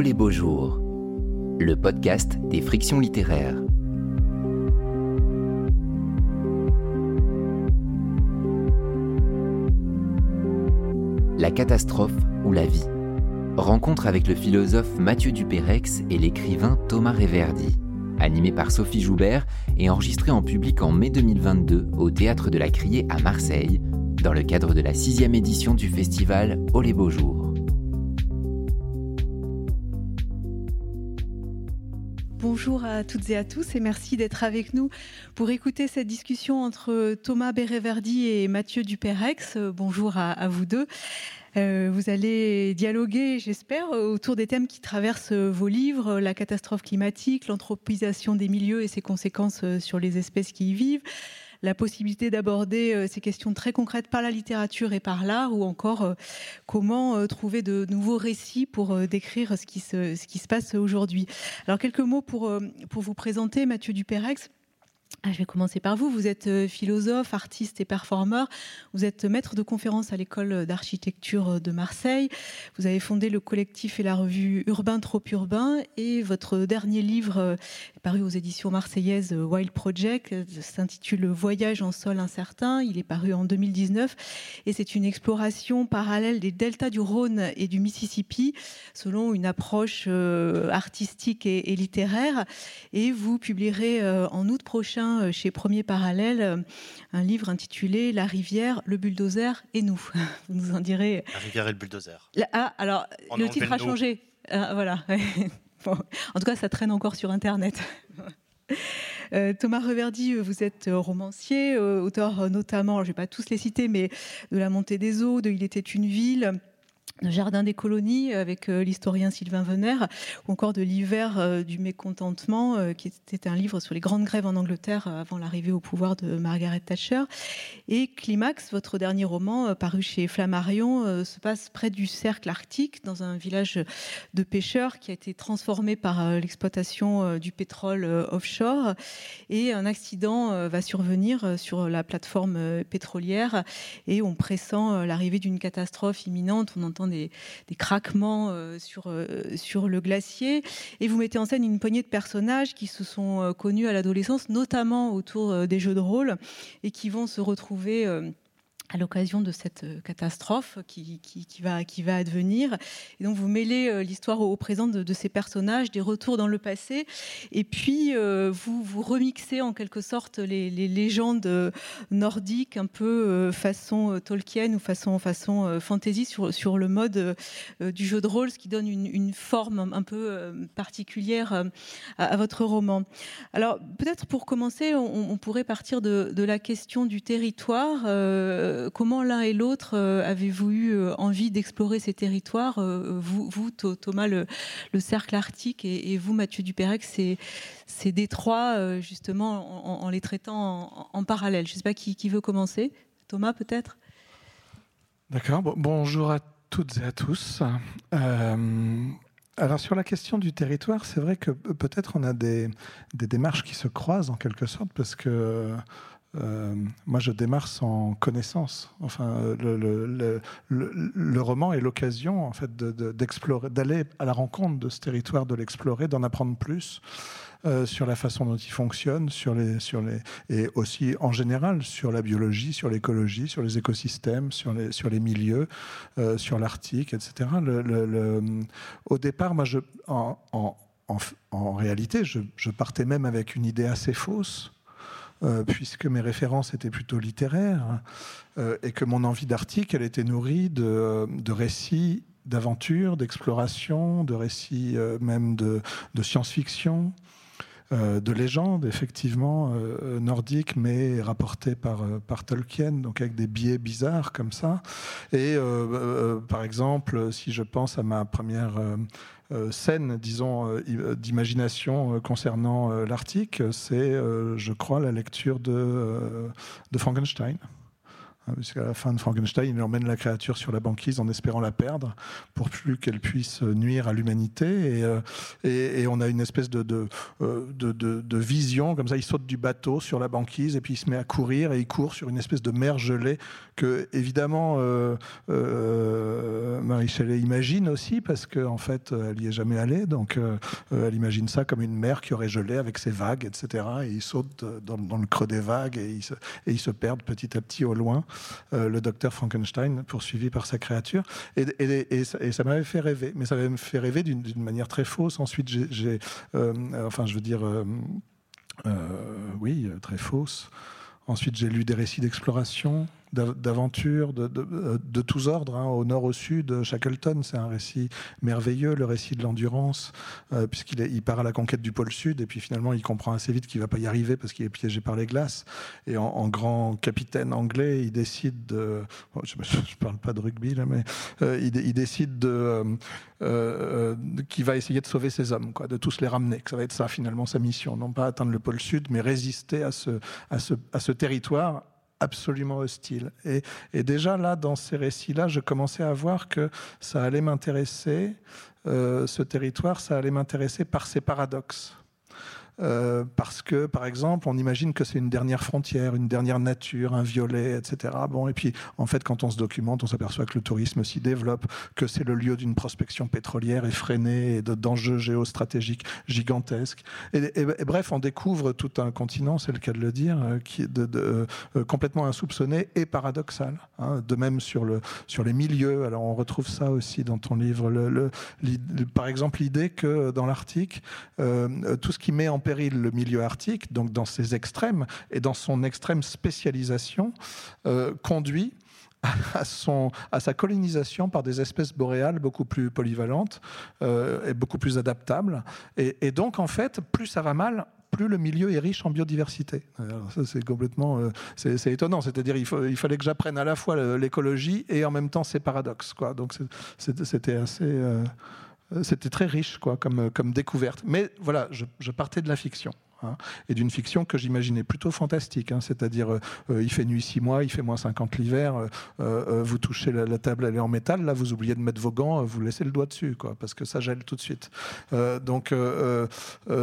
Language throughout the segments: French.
Les beaux jours, le podcast des frictions littéraires. La catastrophe ou la vie. Rencontre avec le philosophe Mathieu Dupérex et l'écrivain Thomas Reverdy. Animé par Sophie Joubert et enregistré en public en mai 2022 au Théâtre de la Criée à Marseille, dans le cadre de la sixième édition du festival Oh les beaux jours. Bonjour à toutes et à tous et merci d'être avec nous pour écouter cette discussion entre Thomas Béréverdi et Mathieu Dupérex. Bonjour à, vous deux. Euh, vous allez dialoguer, j'espère, autour des thèmes qui traversent vos livres, la catastrophe climatique, l'anthropisation des milieux et ses conséquences sur les espèces qui y vivent, la possibilité d'aborder euh, ces questions très concrètes par la littérature et par l'art, ou encore euh, comment euh, trouver de nouveaux récits pour décrire ce qui se, passe aujourd'hui. Alors quelques mots pour, pour vous présenter Mathieu Dupérex. Ah, je vais commencer par vous. Vous êtes euh, philosophe, artiste et performeur. Vous êtes maître de conférence à l'école d'architecture de Marseille. Vous avez fondé le collectif et la revue Urbain Trop Urbain. Et votre dernier livre, euh, paru aux éditions marseillaises euh, Wild Project, s'intitule Voyage en sol incertain. Il est paru en 2019. Et c'est une exploration parallèle des deltas du Rhône et du Mississippi, selon une approche artistique et, et littéraire. Et vous publierez en août prochain euh, chez Premier Parallèle euh, un livre intitulé La rivière, le bulldozer et nous. Vous nous en direz. La rivière et le bulldozer. ah, alors le titre a changé. Ah, voilà. En tout cas, ça traîne encore sur Internet. Euh, Thomas Reverdy, vous êtes romancier, auteur notamment, je ne vais pas tous les citer, mais de La montée des eaux, de Il était une ville, le Jardin des colonies avec euh, l'historien Sylvain Venère, ou encore de l'hiver euh, du mécontentement, euh, qui était un livre sur les grandes grèves en Angleterre avant l'arrivée au pouvoir de Margaret Thatcher. Et Climax, votre dernier roman, paru chez Flammarion, se passe près du cercle arctique, dans un village de pêcheurs qui a été transformé par l'exploitation du pétrole offshore. Et un accident va survenir sur la plateforme pétrolière et on pressent l'arrivée d'une catastrophe imminente. On entend des, craquements euh, sur, euh, sur le glacier. Et vous mettez en scène une poignée de personnages qui se sont euh, connus à l'adolescence, notamment autour des jeux de rôle, et qui vont se retrouver à l'occasion de cette euh, catastrophe qui, va, advenir. Et donc vous mêlez euh, l'histoire au, présent de, ces personnages, des retours dans le passé, et puis euh, vous, remixez en quelque sorte les, légendes nordiques, un peu façon Tolkien ou façon, façon fantasy sur, le mode du jeu de rôle, ce qui donne une, forme un peu particulière à, votre roman. Alors peut-être pour commencer, on, pourrait partir de, la question du territoire comment l'un et l'autre euh, avez-vous eu euh, envie d'explorer ces territoires vous, Thomas, le, cercle arctique, et, vous, Mathieu Dupérec, ces, ces détroits, justement, en, les traitant en, parallèle. Je ne sais pas qui, veut commencer. Thomas, peut-être? D'accord. bonjour à toutes et à tous. alors sur la question du territoire, c'est vrai que peut-être on a des, démarches qui se croisent en quelque sorte parce que euh, moi, je démarre sans connaissance. Enfin, le, roman est l'occasion, en fait, d'aller à la rencontre de ce territoire, de l'explorer, d'en apprendre plus euh, sur la façon dont il fonctionne, sur les, sur les, et aussi en général sur la biologie, sur l'écologie, sur les écosystèmes, sur les, sur les milieux, euh, sur l'Arctique, etc. au départ, moi, je, en, en, réalité, je, je partais même avec une idée assez fausse euh, puisque mes références étaient plutôt littéraires, euh, et que mon envie d'article, elle était nourrie de, récits d'aventure, d'exploration, de récits euh, même de, science-fiction. de légendes, effectivement, nordiques, mais rapportées par, par Tolkien, donc avec des biais bizarres comme ça. Et par exemple, si je pense à ma première euh, scène, disons, euh, euh, d'imagination concernant l'Arctique, c'est, je crois, la lecture de Frankenstein. Puisqu'à la fin de Frankenstein, il emmène la créature sur la banquise en espérant la perdre pour plus qu'elle puisse nuire à l'humanité. Et, euh, on a une espèce de euh, de, vision, comme ça, il saute du bateau sur la banquise et puis il se met à courir et il court sur une espèce de mer gelée que, évidemment, euh, Marie Shelley imagine aussi parce qu'en en fait, elle n'y est jamais allée. Donc, elle imagine ça comme une mer qui aurait gelé avec ses vagues, etc. Et il saute dans, le creux des vagues et il, se, et il se perd petit à petit au loin. Euh, le docteur Frankenstein, poursuivi par sa créature. Et, ça, m'avait fait rêver, mais ça m'avait fait rêver d'une manière très fausse. Ensuite, j'ai, euh, enfin, je veux dire, euh, oui, très fausse. Ensuite, j'ai lu des récits d'exploration d'aventure de, de, tous ordres, hein, au nord, au sud. Shackleton, c'est un récit merveilleux, le récit de l'endurance, euh, puisqu'il il part à la conquête du pôle sud, et puis finalement, il comprend assez vite qu'il va pas y arriver parce qu'il est piégé par les glaces. Et en, grand capitaine anglais, il décide de. je ne parle pas de rugby, là, mais euh, il, décide de. Euh, qu'il va essayer de sauver ses hommes, quoi, de tous les ramener, que ça va être ça finalement sa mission, non pas atteindre le pôle sud, mais résister à ce, à ce, à ce territoire absolument hostile. Et, déjà là, dans ces récits-là, je commençais à voir que ça allait m'intéresser, euh, ce territoire, ça allait m'intéresser par ses paradoxes. Euh, parce que, par exemple, on imagine que c'est une dernière frontière, une dernière nature, un violet, etc. Bon, et puis, en fait, quand on se documente, on s'aperçoit que le tourisme s'y développe, que c'est le lieu d'une prospection pétrolière effrénée et d'enjeux géostratégiques gigantesques. Et, bref, on découvre tout un continent, c'est le cas de le dire, euh, qui est euh, complètement insoupçonné et paradoxal. Hein. De même sur, le, sur les milieux. Alors, on retrouve ça aussi dans ton livre. Par exemple, l'idée que dans l'Arctique, tout ce qui met en le milieu arctique, donc dans ses extrêmes et dans son extrême spécialisation, euh, conduit à, son, à sa colonisation par des espèces boréales beaucoup plus polyvalentes euh, et beaucoup plus adaptables. Et, donc, en fait, plus ça va mal, plus le milieu est riche en biodiversité. ça, c'est complètement, euh, c'est étonnant. C'est-à-dire, il, fallait que j'apprenne à la fois l'écologie et en même temps ces paradoxes. Quoi. Donc, c'était assez. C'était très riche quoi, comme, comme découverte. Mais voilà, je partais de la fiction. Hein, et d'une fiction que j'imaginais plutôt fantastique. Hein, c'est-à-dire, euh, euh, il fait nuit six mois, il fait moins 50 l'hiver, euh, vous touchez la, table, elle est en métal, là vous oubliez de mettre vos gants, vous laissez le doigt dessus, quoi, parce que ça gèle tout de suite. donc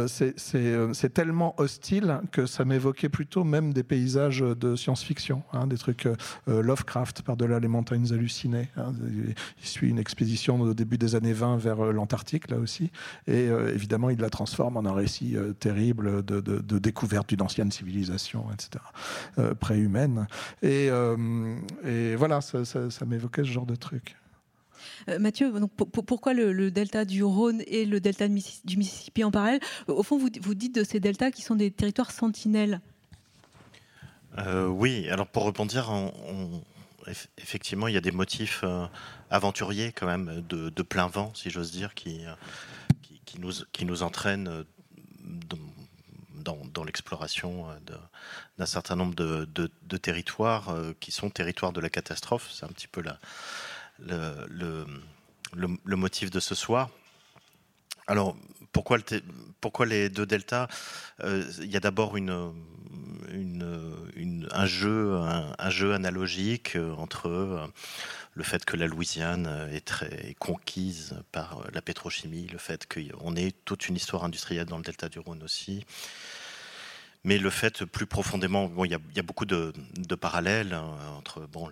c'est tellement hostile que ça m'évoquait plutôt même des paysages de science-fiction, hein, des trucs Lovecraft par-delà les montagnes hallucinées. il suit une expédition au début des années 20 vers l'Antarctique, là aussi, et évidemment il la transforme en un récit terrible de, découverte d'une ancienne civilisation, etc., euh, préhumaine. Et, euh, et voilà, ça, m'évoquait ce genre de truc. Euh, Mathieu, donc, pourquoi le, delta du Rhône et le delta du Mississippi en parallèle? Au fond, vous, vous, dites de ces deltas qui sont des territoires sentinelles. oui, alors pour rebondir, effectivement, il y a des motifs aventuriers quand même de, plein vent, si j'ose dire, qui, qui, nous, qui nous entraînent dans, l'exploration euh, d'un certain nombre de, territoires euh, qui sont territoires de la catastrophe. C'est un petit peu le, motif de ce soir. Alors, pourquoi, le pourquoi les deux deltas? Euh, Il y a d'abord un, jeu, un, jeu analogique entre le fait que la Louisiane est très conquise par la pétrochimie, le fait qu'on ait toute une histoire industrielle dans le delta du Rhône aussi, mais le fait plus profondément, bon, il, y a, beaucoup de, parallèles hein, entre bon,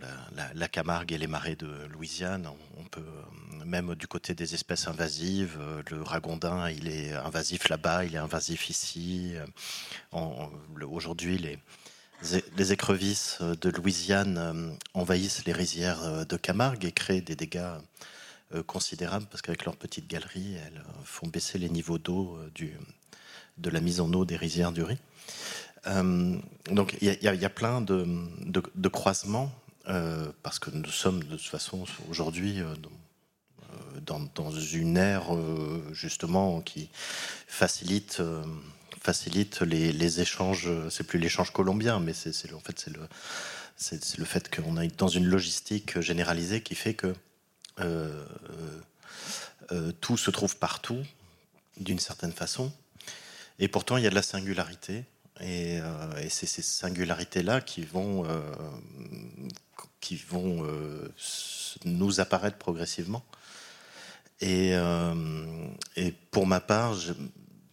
la, Camargue et les marais de Louisiane. On peut euh, même du côté des espèces invasives, euh, le ragondin, il est invasif là-bas, il est invasif ici. Euh, aujourd'hui, les, les écrevisses de Louisiane envahissent les rizières de Camargue et créent des dégâts considérables parce qu'avec leurs petites galeries, elles font baisser les niveaux d'eau de la mise en eau des rizières du riz. Euh, donc il y, a plein de, croisements euh, parce que nous sommes de toute façon aujourd'hui euh, dans, une ère justement qui facilite facilite les, échanges. C'est plus l'échange colombien, mais c'est en fait c'est le fait qu'on est dans une logistique généralisée qui fait que tout se trouve partout d'une certaine façon et pourtant, il y a de la singularité. Et, euh, c'est ces singularités-là qui vont, euh, qui vont nous apparaître progressivement. Et, et pour ma part,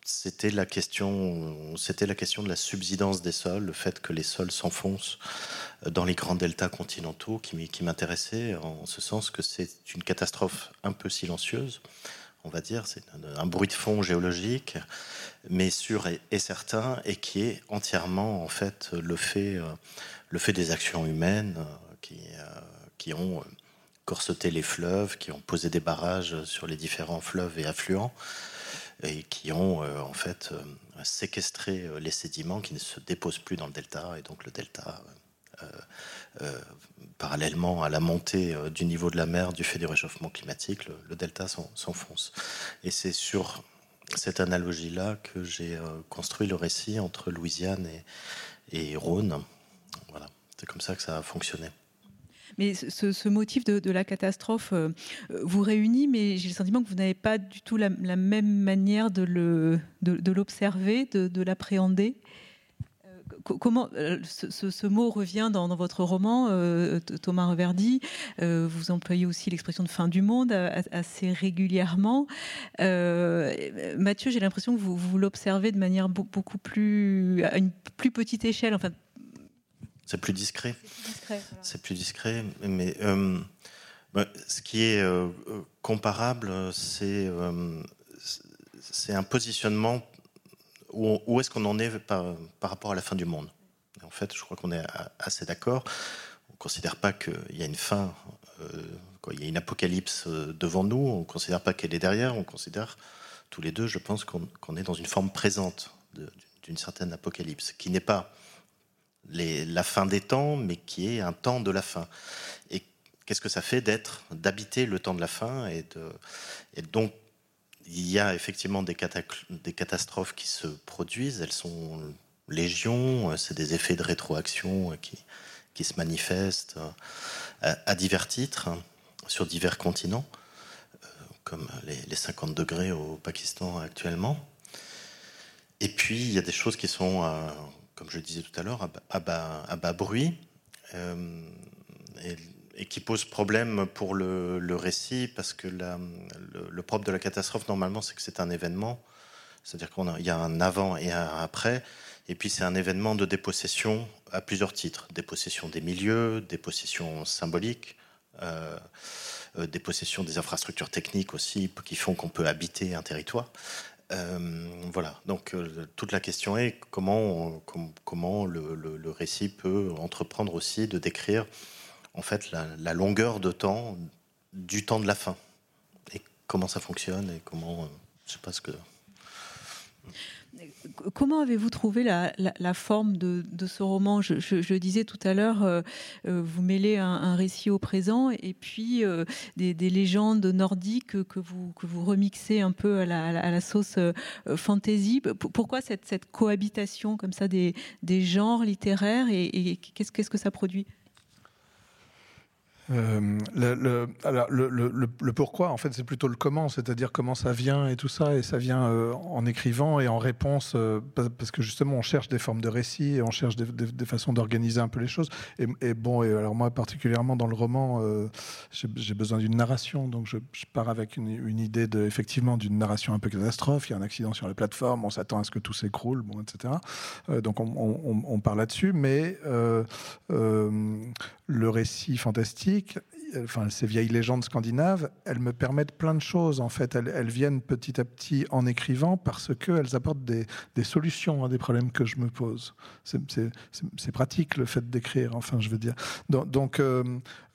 c'était la question, c'était la question de la subsidence des sols, le fait que les sols s'enfoncent dans les grands deltas continentaux qui m'intéressait en ce sens que c'est une catastrophe un peu silencieuse, on va dire, c'est un bruit de fond géologique, mais sûr et, certain, et qui est entièrement en fait le fait, le fait des actions humaines qui, qui ont corseté les fleuves, qui ont posé des barrages sur les différents fleuves et affluents et qui ont euh, en fait euh, séquestré euh, les sédiments qui ne se déposent plus dans le delta et donc le delta parallèlement à la montée du niveau de la mer du fait du réchauffement climatique, le, delta s'enfonce. Et c'est sur cette analogie-là que j'ai construit le récit entre Louisiane et, et Rhône. Voilà, c'est comme ça que ça a fonctionné. Mais ce, motif de, la catastrophe euh, vous réunit, mais j'ai le sentiment que vous n'avez pas du tout la, même manière de l'observer, de, de l'appréhender euh, comment euh, ce, mot revient dans, votre roman, Thomas Reverdy. vous employez aussi l'expression de fin du monde assez régulièrement. Mathieu, j'ai l'impression que vous, vous l'observez de manière beaucoup plus à une plus petite échelle. Enfin, c'est plus discret. C'est plus discret. Mais euh, bah, ce qui est euh, comparable, c'est euh, c'est un positionnement où, est-ce qu'on en est par, par, rapport à la fin du monde. en fait, je crois qu'on est assez d'accord. On ne considère pas qu'il y a une fin, il y a une apocalypse devant nous. On ne considère pas qu'elle est derrière. On considère tous les deux, je pense, qu'on est dans une forme présente d'une certaine apocalypse, qui n'est pas la fin des temps, mais qui est un temps de la fin. Et qu'est-ce que ça fait d'être, d'habiter le temps de la fin et, donc il y a effectivement des, catastrophes qui se produisent, elles sont légion, c'est des effets de rétroaction qui, qui se manifestent à, divers titres sur divers continents, euh, comme les, les, 50 degrés au Pakistan actuellement. Et puis il y a des choses qui sont euh, comme je disais tout à l'heure, à, bas, bruit, euh, et, qui pose problème pour le, récit, parce que le, propre de la catastrophe, normalement, c'est que c'est un événement, c'est-à-dire qu'il y a un avant et un après, et puis c'est un événement de dépossession à plusieurs titres, dépossession des milieux, dépossession symbolique, euh, euh, dépossession des infrastructures techniques aussi, qui font qu'on peut habiter un territoire. Euh, voilà, donc euh, toute la question est comment, comment le, récit peut entreprendre aussi de décrire en fait la, longueur de temps du temps de la fin et comment ça fonctionne et comment, euh, je sais pas ce que. Comment avez-vous trouvé la, forme de, ce roman? Je, disais tout à l'heure, euh, euh, vous mêlez un, récit au présent et puis euh, des, légendes nordiques que vous, que vous remixez un peu à la, sauce fantasy. Pourquoi cette, cohabitation comme ça des, genres littéraires et, qu'est-ce que ça produit? Euh, le, alors, le, pourquoi, en fait, c'est plutôt le comment, c'est-à-dire comment ça vient et tout ça, et ça vient euh, en écrivant et en réponse, euh, parce que justement, on cherche des formes de récit et on cherche des, façons d'organiser un peu les choses. Et, bon, alors moi, particulièrement dans le roman, j'ai besoin d'une narration, donc je, pars avec une, idée de, effectivement d'une narration un peu catastrophe. Il y a un accident sur la plateforme, on s'attend à ce que tout s'écroule, bon, etc. donc on, on, on, part là-dessus, mais le récit fantastique enfin, ces vieilles légendes scandinaves, elles me permettent plein de choses. En fait, elles, viennent petit à petit en écrivant parce qu'elles apportent des, solutions à des problèmes que je me pose. C'est pratique le fait d'écrire. Enfin, je veux dire. Donc, euh,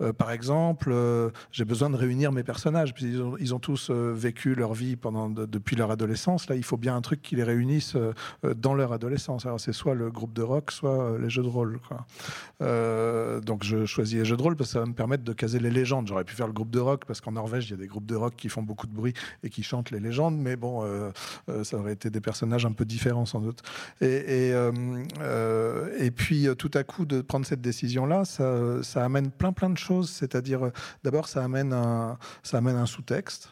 euh, par exemple, euh, j'ai besoin de réunir mes personnages. Ils ont, ils ont tous vécu leur vie pendant depuis leur adolescence. Là, il faut bien un truc qui les réunisse dans leur adolescence. C'est soit le groupe de rock, soit les jeux de rôle. donc, je choisis les jeux de rôle parce que ça va me permettre de caser les légendes. J'aurais pu faire le groupe de rock parce qu'en Norvège, il y a des groupes de rock qui font beaucoup de bruit et qui chantent les légendes, mais bon, euh, euh, ça aurait été des personnages un peu différents sans doute. Et, euh, puis tout à coup, de prendre cette décision-là, ça, ça, amène plein plein de choses. C'est-à-dire, d'abord, ça amène un, ça amène un sous-texte.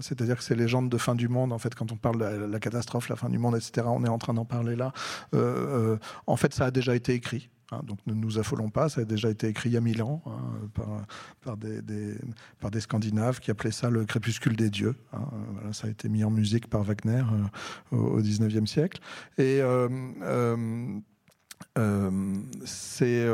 C'est-à-dire que ces légendes de fin du monde, en fait, quand on parle de la, catastrophe, la fin du monde, etc., on est en train d'en parler là. en fait, ça a déjà été écrit. Hein, donc ne nous affolons pas, ça a déjà été écrit il y a mille ans. Hein, par, des, Scandinaves qui appelaient ça le crépuscule des dieux. Hein. Ça a été mis en musique par Wagner au, XIXe siècle. Et c'est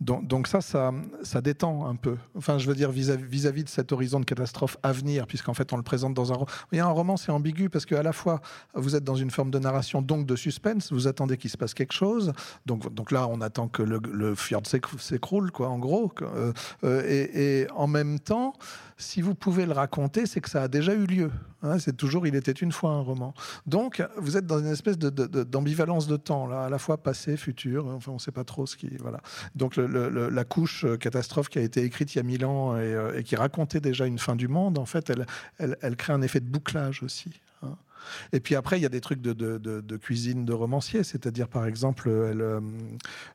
donc, ça, ça, détend un peu. Enfin, je veux dire vis-à-vis de cet horizon de catastrophe à venir, puisqu'en fait on le présente dans un roman. Un roman, c'est ambigu parce qu'à la fois vous êtes dans une forme de narration, donc de suspense, vous attendez qu'il se passe quelque chose. Donc, là, on attend que le, le fjord s'écroule, quoi, en gros. Euh, euh, et, en même temps, si vous pouvez le raconter, c'est que ça a déjà eu lieu. Hein. c'est toujours, il était une fois un roman. Donc, vous êtes dans une espèce d'ambivalence de, temps, là, à la fois passé, futur. Enfin, on sait pas trop ce qui, voilà. Donc, la couche euh, catastrophe qui a été écrite il y a mille ans euh, et, qui racontait déjà une fin du monde, en fait, elle, elle, crée un effet de bouclage aussi. Et puis après, il y a des trucs de, cuisine de romancier, c'est-à-dire par exemple, elle,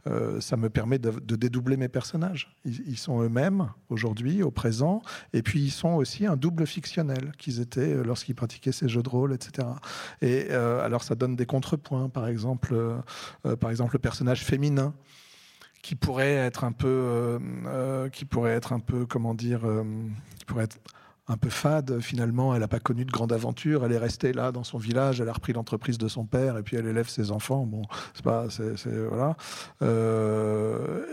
euh, ça me permet de, dédoubler mes personnages. Ils, sont eux-mêmes aujourd'hui, au présent, et puis ils sont aussi un double fictionnel qu'ils étaient lorsqu'ils pratiquaient ces jeux de rôle, etc. Et alors ça donne des contrepoints, par exemple, par exemple le personnage féminin qui pourrait être un peu, euh, euh, qui pourrait être un peu, comment dire, euh, qui pourrait être un peu fade finalement. Elle n'a pas connu de grande aventure. Elle est restée là dans son village. Elle a repris l'entreprise de son père et puis elle élève ses enfants. Bon, c'est pas, c'est, voilà.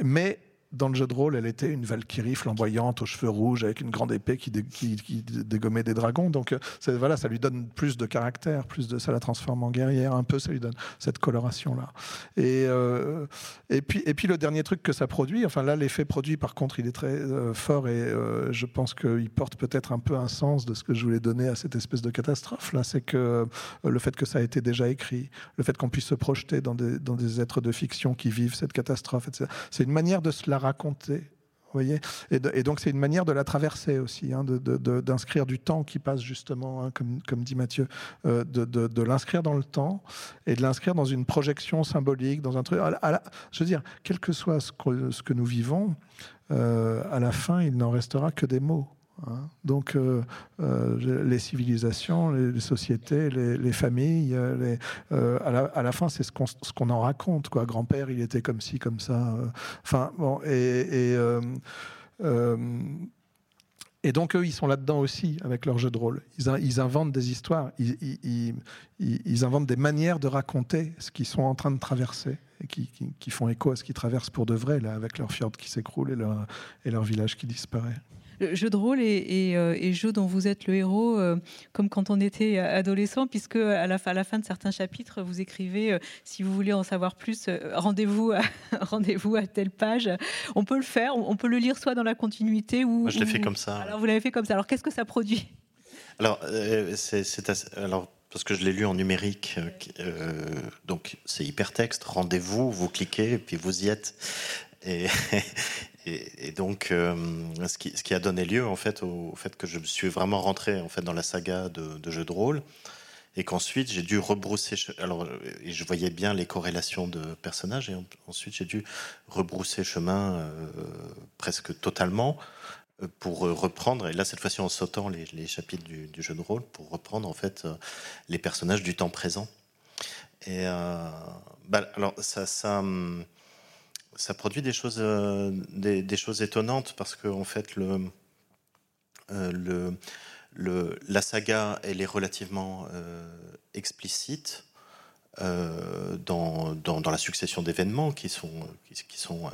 mais dans le jeu de rôle, elle était une Valkyrie flamboyante aux cheveux rouges avec une grande épée qui, dégommait des dragons. Donc euh, voilà, ça lui donne plus de caractère, plus de ça la transforme en guerrière un peu, ça lui donne cette coloration là. Et euh, et puis le dernier truc que ça produit, enfin là l'effet produit par contre il est très euh, fort et je pense qu'il porte peut-être un peu un sens de ce que je voulais donner à cette espèce de catastrophe là, c'est que le fait que ça a été déjà écrit, le fait qu'on puisse se projeter dans des êtres de fiction qui vivent cette catastrophe. C'est une manière de se raconter. voyez et, donc c'est une manière de la traverser aussi, hein, d'inscrire du temps qui passe justement, hein, comme, comme, dit Mathieu, euh, de, l'inscrire dans le temps et de l'inscrire dans une projection symbolique, dans un truc. je veux dire, quel que soit ce que, ce que nous vivons, euh, à la fin, il n'en restera que des mots. Hein. Donc, euh, euh, les civilisations, les, sociétés, les, familles, euh, à, la, fin, c'est ce qu'on en raconte. Quoi. Grand-père, il était comme ci, comme ça. Enfin, bon, et, donc, eux, ils sont là-dedans aussi avec leur jeu de rôle. Ils, inventent des histoires, ils, inventent des manières de raconter ce qu'ils sont en train de traverser et qui, font écho à ce qu'ils traversent pour de vrai, là, avec leur fjord qui s'écroule et leur, village qui disparaît jeu de rôle et, euh, jeu dont vous êtes le héros, euh, comme quand on était adolescent, puisque à la, à la fin de certains chapitres, vous écrivez euh, si vous voulez en savoir plus, rendez-vous à, rendez-vous à telle page. On peut le faire, on peut le lire soit dans la continuité ou. Moi, je l'ai fait comme ça. Alors, vous l'avez fait comme ça. Alors, qu'est-ce que ça produit? Alors, c'est alors parce que je l'ai lu en numérique, donc c'est hypertexte. Rendez-vous, vous cliquez et puis vous y êtes. Et, donc, euh, ce, qui, a donné lieu en fait au, fait que je suis vraiment rentré en fait dans la saga de, de jeux de rôle et qu'ensuite j'ai dû rebrousser. Alors, je voyais bien les corrélations de personnages et ensuite j'ai dû rebrousser chemin euh, presque totalement euh, pour reprendre, et là cette fois-ci en sautant les, chapitres du, jeu de rôle, pour reprendre en fait les personnages du temps présent. Et bah, alors ça, ça, hum, ça produit des choses, euh, des, choses étonnantes parce que en fait le, euh, le, la saga elle est relativement euh, explicite dans, dans, dans, la succession d'événements qui sont, qui, sont,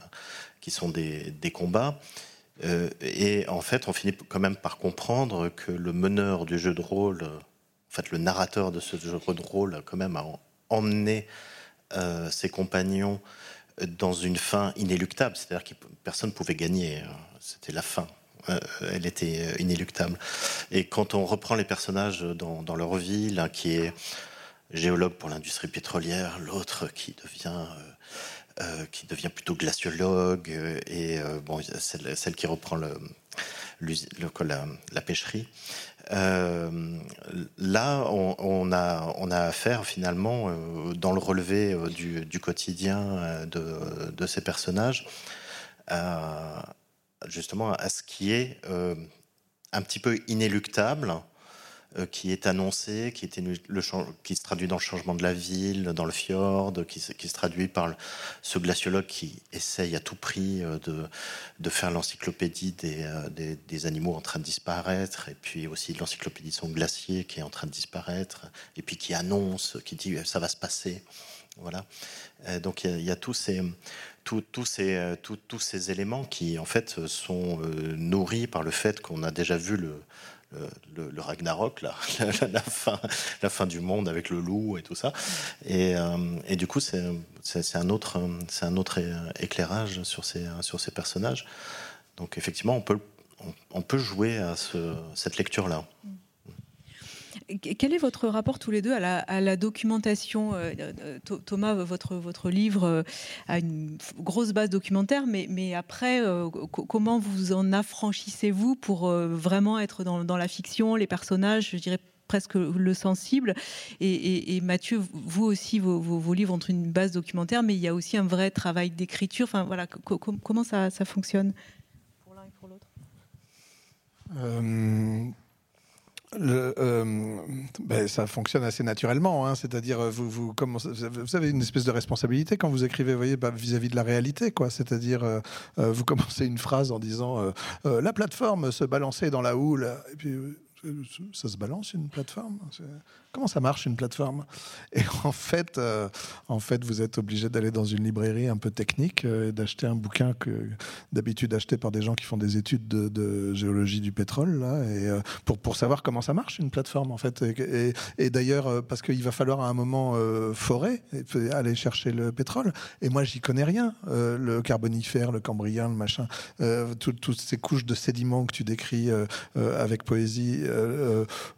qui sont des, des combats. et en fait, on finit quand même par comprendre que le meneur du jeu de rôle, en fait, le narrateur de ce jeu de rôle, quand même a emmené ses compagnons dans une fin inéluctable, c'est-à-dire que personne ne pouvait gagner, hein. c'était la fin. Euh, elle était euh, inéluctable. Et quand on reprend les personnages dans, leur vie, l'un qui est géologue pour l'industrie pétrolière, l'autre qui devient euh, plutôt glaciologue et bon celle, qui reprend la, pêcherie. Euh, là, on, a, affaire finalement, euh, dans le relevé euh, du, quotidien de, ces personnages, justement à ce qui est un petit peu inéluctable, qui est annoncé, qui, était le, qui se traduit dans le changement de la ville, dans le fjord, qui, se traduit par ce glaciologue qui essaye à tout prix de, de faire l'encyclopédie des, des, des, animaux en train de disparaître, et puis aussi l'encyclopédie de son glacier qui est en train de disparaître, et puis qui annonce, qui dit ça va se passer. Voilà. donc il y, a tous ces, tous ces, tous ces éléments qui en fait sont nourris par le fait qu'on a déjà vu le, le, Ragnarok, la, fin, la fin du monde avec le loup et tout ça. Et, euh, du coup, c'est un autre, un autre éclairage sur ces, sur ces personnages. Donc effectivement, on peut, on, peut jouer à ce, cette lecture-là. Quel est votre rapport tous les deux à la, documentation euh, euh, Thomas, votre, votre livre euh, a une grosse base documentaire, mais, mais après, comment vous en affranchissez-vous pour vraiment être dans, la fiction, les personnages, je dirais presque le sensible? Et, Mathieu, vous aussi, vos, livres ont une base documentaire, mais il y a aussi un vrai travail d'écriture. Enfin, voilà, comment ça, ça fonctionne? Pour l'un et pour l'autre euh, ben, ça fonctionne assez naturellement, hein. c'est-à-dire euh, vous, avez une espèce de responsabilité quand vous écrivez, voyez, bah, vis-à-vis de la réalité, quoi. C'est-à-dire euh, vous commencez une phrase en disant la plateforme se balançait dans la houle, ça se balance une plateforme? Comment ça marche une plateforme? Et en fait, euh, en fait, vous êtes obligé d'aller dans une librairie un peu technique euh, et d'acheter un bouquin que d'habitude acheté par des gens qui font des études de, géologie du pétrole là, et euh, pour pour savoir comment ça marche une plateforme en fait. Et, d'ailleurs parce qu'il va falloir à un moment forer et aller chercher le pétrole. Et moi, j'y connais rien. le carbonifère, le cambrien, le machin, toutes ces couches de sédiments que tu décris avec poésie.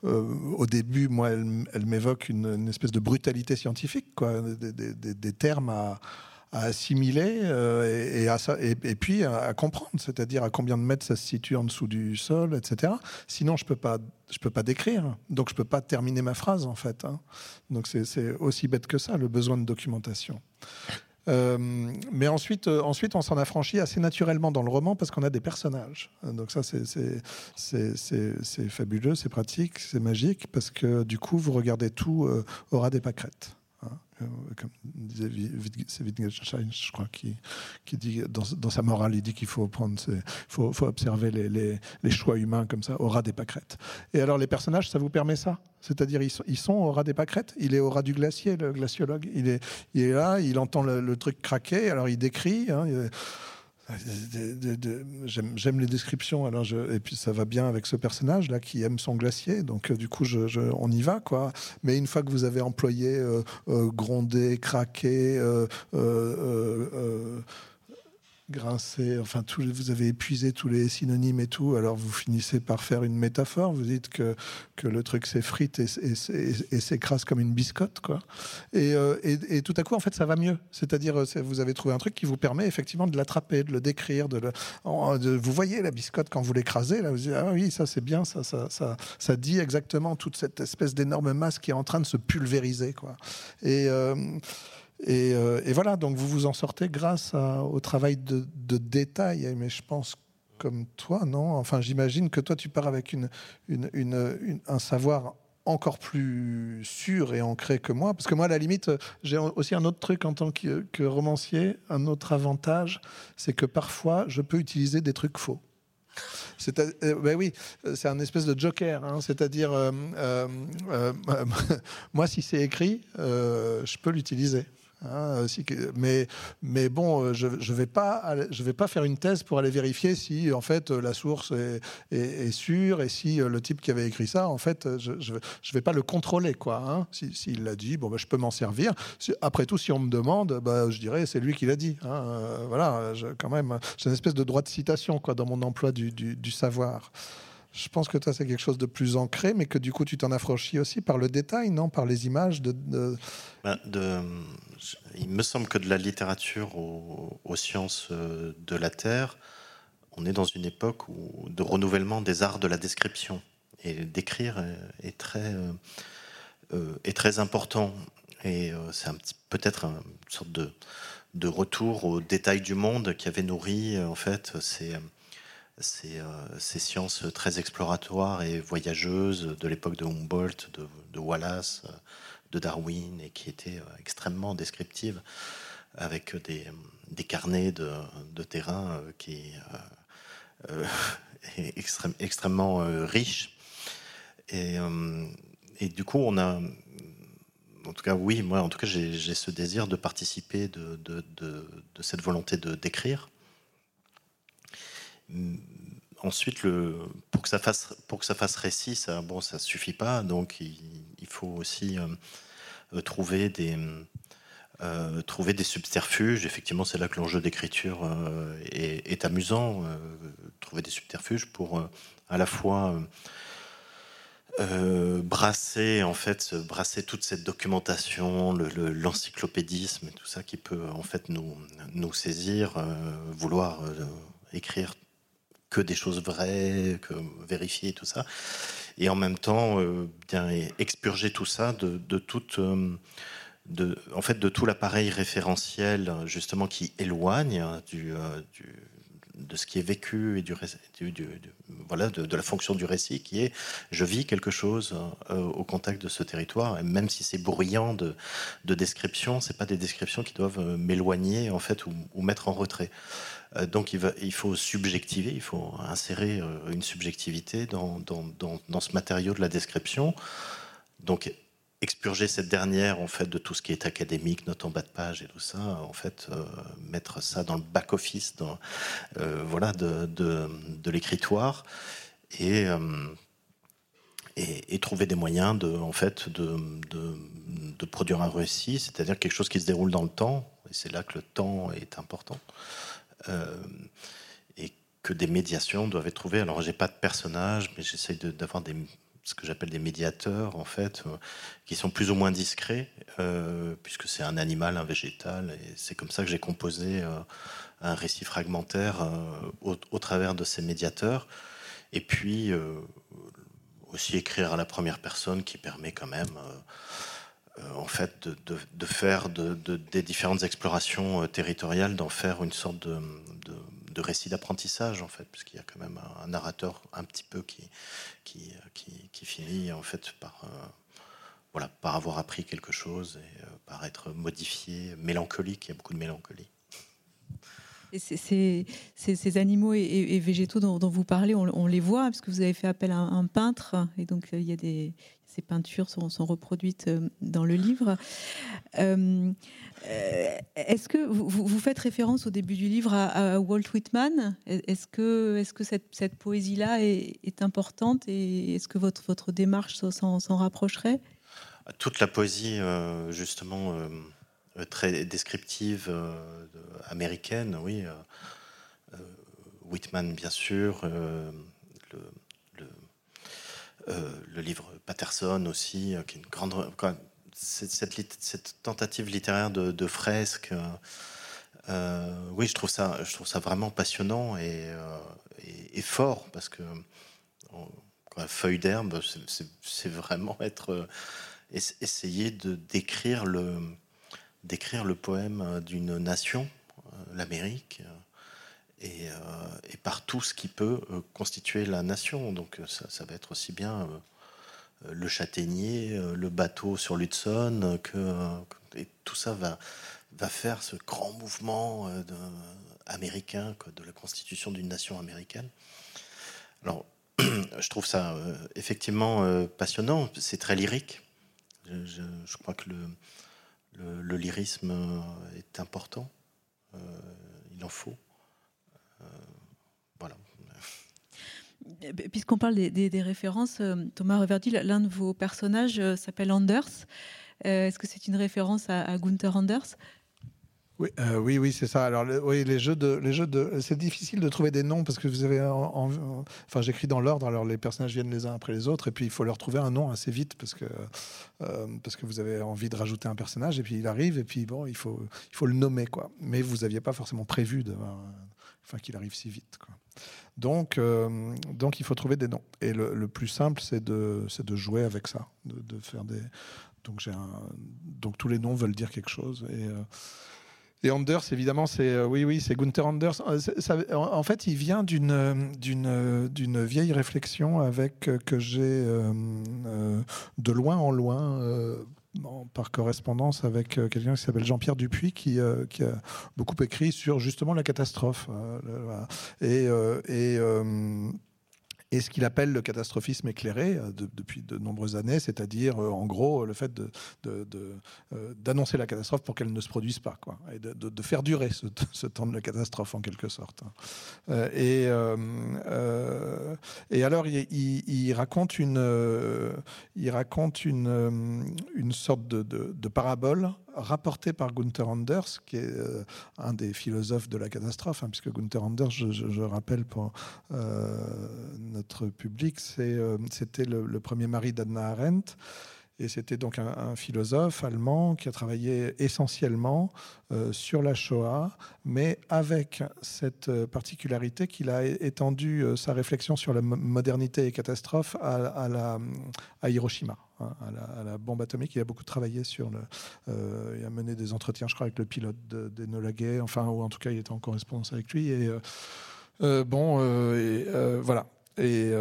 Au début, moi, elle, elle m'évoque une, espèce de brutalité scientifique, quoi, des, termes à, assimiler euh, et, à et, puis à, comprendre, c'est-à-dire à combien de mètres ça se situe en dessous du sol, etc. Sinon, je peux pas, je peux pas décrire, donc je peux pas terminer ma phrase en fait. Hein. Donc c'est aussi bête que ça, le besoin de documentation. Euh, mais ensuite, euh, ensuite, on s'en affranchit assez naturellement dans le roman parce qu'on a des personnages. Donc ça, c'est fabuleux, c'est pratique, c'est magique parce que du coup, vous regardez tout euh, aura des pâquerettes. Euh, comme disait Wittgenstein, je crois, qui, dit dans, sa morale, il dit qu'il faut faut, observer les, choix humains comme ça, au ras des pâquerettes. Et alors les personnages, ça vous permet ça? C'est-à-dire ils sont, au ras des pâquerettes? Il est au ras du glacier, le glaciologue. Il est, là, il entend le, truc craquer, alors il décrit. Hein, J'aime les descriptions, alors et puis ça va bien avec ce personnage là qui aime son glacier, donc euh, du coup on y va quoi. Mais une fois que vous avez employé euh, euh, gronder, craquer, euh, grincer, enfin vous avez épuisé tous les synonymes et tout, alors vous finissez par faire une métaphore, vous dites que, que le truc s'effrite et, et, s'écrase comme une biscotte, quoi. Euh, et, tout à coup, en fait, ça va mieux. C'est-à-dire, vous avez trouvé un truc qui vous permet effectivement de l'attraper, de le décrire, de, le, vous voyez la biscotte quand vous l'écrasez, là, vous dites, ah oui, ça c'est bien, ça, ça, ça, ça, dit exactement toute cette espèce d'énorme masse qui est en train de se pulvériser, quoi. Et... Euh, euh, et, voilà, donc vous vous en sortez grâce au travail de, détail. Mais je pense comme toi, non? Enfin, j'imagine que toi, tu pars avec un savoir encore plus sûr et ancré que moi. Parce que moi, à la limite, j'ai aussi un autre truc en tant que, romancier, un autre avantage, c'est que parfois, je peux utiliser des trucs faux. Euh, ben oui, c'est un espèce de joker. Hein. C'est-à-dire, euh, moi, si c'est écrit, je peux l'utiliser. Hein, mais, mais bon, euh, je ne vais, pas, faire une thèse pour aller vérifier si en fait la source est, sûre et si euh, le type qui avait écrit ça, en fait, je ne vais pas le contrôler. quoi. Hein. S'il l'a dit, bon, bah, je peux m'en servir. Après tout, si on me demande, bah, je dirais c'est lui qui l'a dit. Hein. Euh, voilà, quand même, j'ai une espèce de droit de citation dans mon emploi du savoir. Je pense que toi, c'est quelque chose de plus ancré, mais que du coup, tu t'en affranchis aussi par le détail, non? Par les images. Ben, de... il me semble que de la littérature aux, sciences euh, de la Terre, on est dans une époque de renouvellement des arts de la description. Et d'écrire est, très, euh, euh, est très important. Et c'est peut-être une sorte de, de retour au détail du monde qui avait nourri, en fait, ces ces, sciences très exploratoires et voyageuses de l'époque de Humboldt, de, Wallace, de Darwin, et qui étaient extrêmement descriptives, avec des, carnets de, terrain qui est extrêmement riches. Et, du coup, on a en tout cas, oui, moi, en tout cas, j'ai ce désir de participer de, cette volonté de d'écrire. Ensuite, le, pour, que ça fasse, pour que ça fasse récit, ça bon, ça suffit pas. Donc, il, faut aussi euh, trouver des euh, trouver des subterfuges. Effectivement, c'est là que l'enjeu d'écriture euh, est, amusant. trouver des subterfuges pour à la fois euh, brasser en fait brasser toute cette documentation, l'encyclopédisme tout ça qui peut en fait nous nous saisir, euh, vouloir euh, écrire que des choses vraies, que vérifier tout ça, et en même temps bien expurger tout ça de, toute de, en fait, de tout l'appareil référentiel justement qui éloigne du, du de ce qui est vécu et du, voilà, de, la fonction du récit qui est je vis quelque chose euh, au contact de ce territoire et même si c'est bruyant de, de descriptions c'est pas des descriptions qui doivent euh, m'éloigner en fait ou, mettre en retrait. euh, donc il, faut subjectiver il faut insérer une subjectivité dans, ce matériau de la description. Donc expurger cette dernière en fait de tout ce qui est académique, note en bas de page et tout ça, en fait euh, mettre ça dans le back office, euh, voilà de, de, l'écritoire et, euh, trouver des moyens de produire un récit, c'est-à-dire quelque chose qui se déroule dans le temps et c'est là que le temps est important et que des médiations doivent être trouvées. Alors j'ai pas de personnage, mais j'essaye d'avoir ce que j'appelle des médiateurs, en fait, euh, qui sont plus ou moins discrets, euh, puisque c'est un animal, un végétal, et c'est comme ça que j'ai composé euh, un récit fragmentaire au, travers de ces médiateurs. Et puis aussi écrire à la première personne, qui permet quand même, en fait, de, faire des différentes explorations territoriales, d'en faire une sorte de récit d'apprentissage en fait, puisqu'il y a quand même un, narrateur un petit peu qui, qui, finit en fait par, euh, voilà, par avoir appris quelque chose et euh, par être modifié, mélancolique. Il y a beaucoup de mélancolie. Ces, animaux et, végétaux dont, vous parlez, on, les voit, parce que vous avez fait appel à un, peintre, et donc euh, il y a des, ces peintures sont, reproduites dans le livre. Euh, est-ce que vous, faites référence au début du livre à, Walt Whitman? Est-ce que, cette, poésie-là est, importante et est-ce que votre, démarche s'en rapprocherait? Toute la poésie, euh, justement, euh, très descriptive américaine, oui. Whitman, bien sûr. Le, le, livre Patterson aussi, qui est une grande cette, tentative littéraire de, fresque, euh, oui, je trouve ça, je trouve ça vraiment passionnant et, euh, fort parce que feuille d'herbe, c'est vraiment être euh, essayer de décrire le décrire le poème d'une nation, l'Amérique, et, par tout ce qui peut constituer la nation. Donc ça, ça va être aussi bien euh, le châtaignier, euh, le bateau sur l'Hudson, euh, que, et tout ça va, faire ce grand mouvement américain de la constitution d'une nation américaine. Alors, je trouve ça effectivement passionnant, c'est très lyrique. Je, crois que le, lyrisme est important, il en faut. Puisqu'on parle des, références, euh, Thomas Reverdy, l'un de vos personnages euh, s'appelle Anders. Euh, est-ce que c'est une référence à, Gunther Anders? Oui, oui, oui, c'est ça. Alors, oui, les jeux de, les jeux de, c'est difficile de trouver des noms parce que vous avez, enfin, j'écris dans l'ordre. Alors, les personnages viennent les uns après les autres, et puis il faut leur trouver un nom assez vite parce que, parce que vous avez envie de rajouter un personnage, et puis il arrive, et puis bon, il faut, il faut le nommer, quoi. Mais vous n'aviez pas forcément prévu de, enfin, qu'il arrive si vite, quoi. Donc, euh, donc il faut trouver des noms. Et le, plus simple, c'est de, de jouer avec ça, de, faire des. Donc, un, donc tous les noms veulent dire quelque chose. Et, euh, Anders, évidemment, c'est oui, oui, c'est Gunther Anders. en fait, il vient d'une vieille réflexion avec que j'ai de loin en loin par correspondance avec quelqu'un qui s'appelle Jean-Pierre Dupuis, qui, qui, a beaucoup écrit sur justement la catastrophe. et, et et ce qu'il appelle le catastrophisme éclairé euh, depuis de nombreuses années, c'est-à-dire euh, en gros le fait d'annoncer euh, la catastrophe pour qu'elle ne se produise pas, quoi, et de, faire durer ce, temps de la catastrophe en quelque sorte. Hein. et, alors il, raconte une, il raconte une sorte de, parabole rapporté par Gunther Anders, qui est euh, un des philosophes de la catastrophe, hein, puisque Gunther Anders, je, rappelle pour euh, notre public, euh, c'était le, premier mari d'Anna Arendt. Et c'était donc un, philosophe allemand qui a travaillé essentiellement sur la Shoah, mais avec cette particularité qu'il a étendu sa réflexion sur la modernité et catastrophe à, Hiroshima. Hein, à, la, bombe atomique. Il a beaucoup travaillé sur le. Euh, il a mené des entretiens, je crois, avec le pilote d'Enola Gay, enfin, ou en tout cas, il était en correspondance avec lui. Et euh, euh, bon, et, voilà. Et.